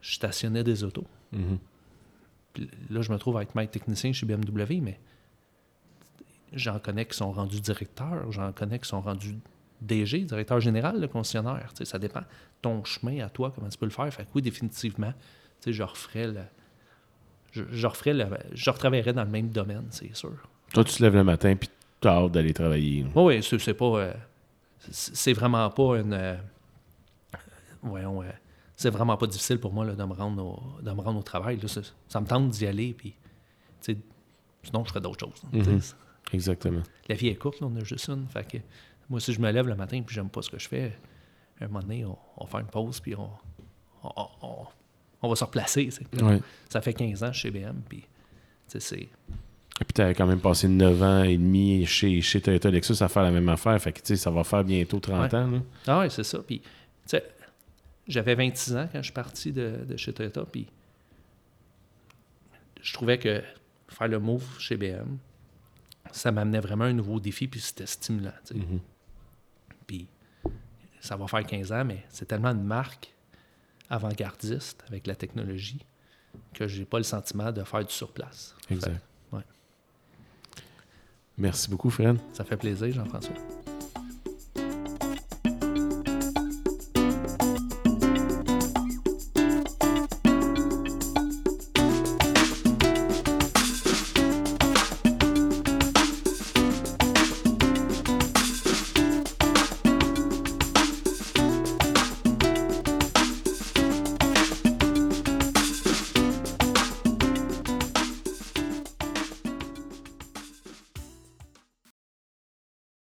je stationnais des autos. Mhm. Puis là, je me trouve à être maître technicien chez BMW, mais j'en connais qui sont rendus directeurs, j'en connais qui sont rendus DG, directeur général, le concessionnaire. Ça dépend. Ton chemin à toi, comment tu peux le faire. Fait que oui, définitivement, je referais le. Je, je referais le. Je retravaillerais dans le même domaine, c'est sûr. Toi, tu te lèves le matin puis tu as hâte d'aller travailler. Oui, oui, c'est pas. euh, c'est vraiment pas une. euh, voyons. euh, c'est vraiment pas difficile pour moi là, de, me rendre au, de me rendre au travail. là. Ça, me tente d'y aller. Puis, sinon, je ferais d'autres choses. Mhm. sais, Exactement. La vie est courte, là, on a juste une. Fait que moi, si je me lève le matin et j'aime pas ce que je fais, un moment donné, on, on va faire une pause puis on, on, on- va se replacer. Ça fait 15 ans chez BM. Puis, c'est. Et puis, tu as quand même passé 9 ans et demi chez, chez Toyota Lexus à faire la même affaire. Fait que, ça va faire bientôt 30 Ouais. ans. Là. Ah ouais, c'est ça. Puis, j'avais 26 ans quand je suis parti de, de chez Toyota, puis je trouvais que faire le move chez BM, ça m'amenait vraiment un nouveau défi, puis c'était stimulant. sais. Puis, ça va faire 15 ans, mais c'est tellement une marque avant-gardiste avec la technologie que j'ai pas le sentiment de faire du surplace. Exact. ouais. Merci beaucoup, Fred. Ça fait plaisir, Jean-François.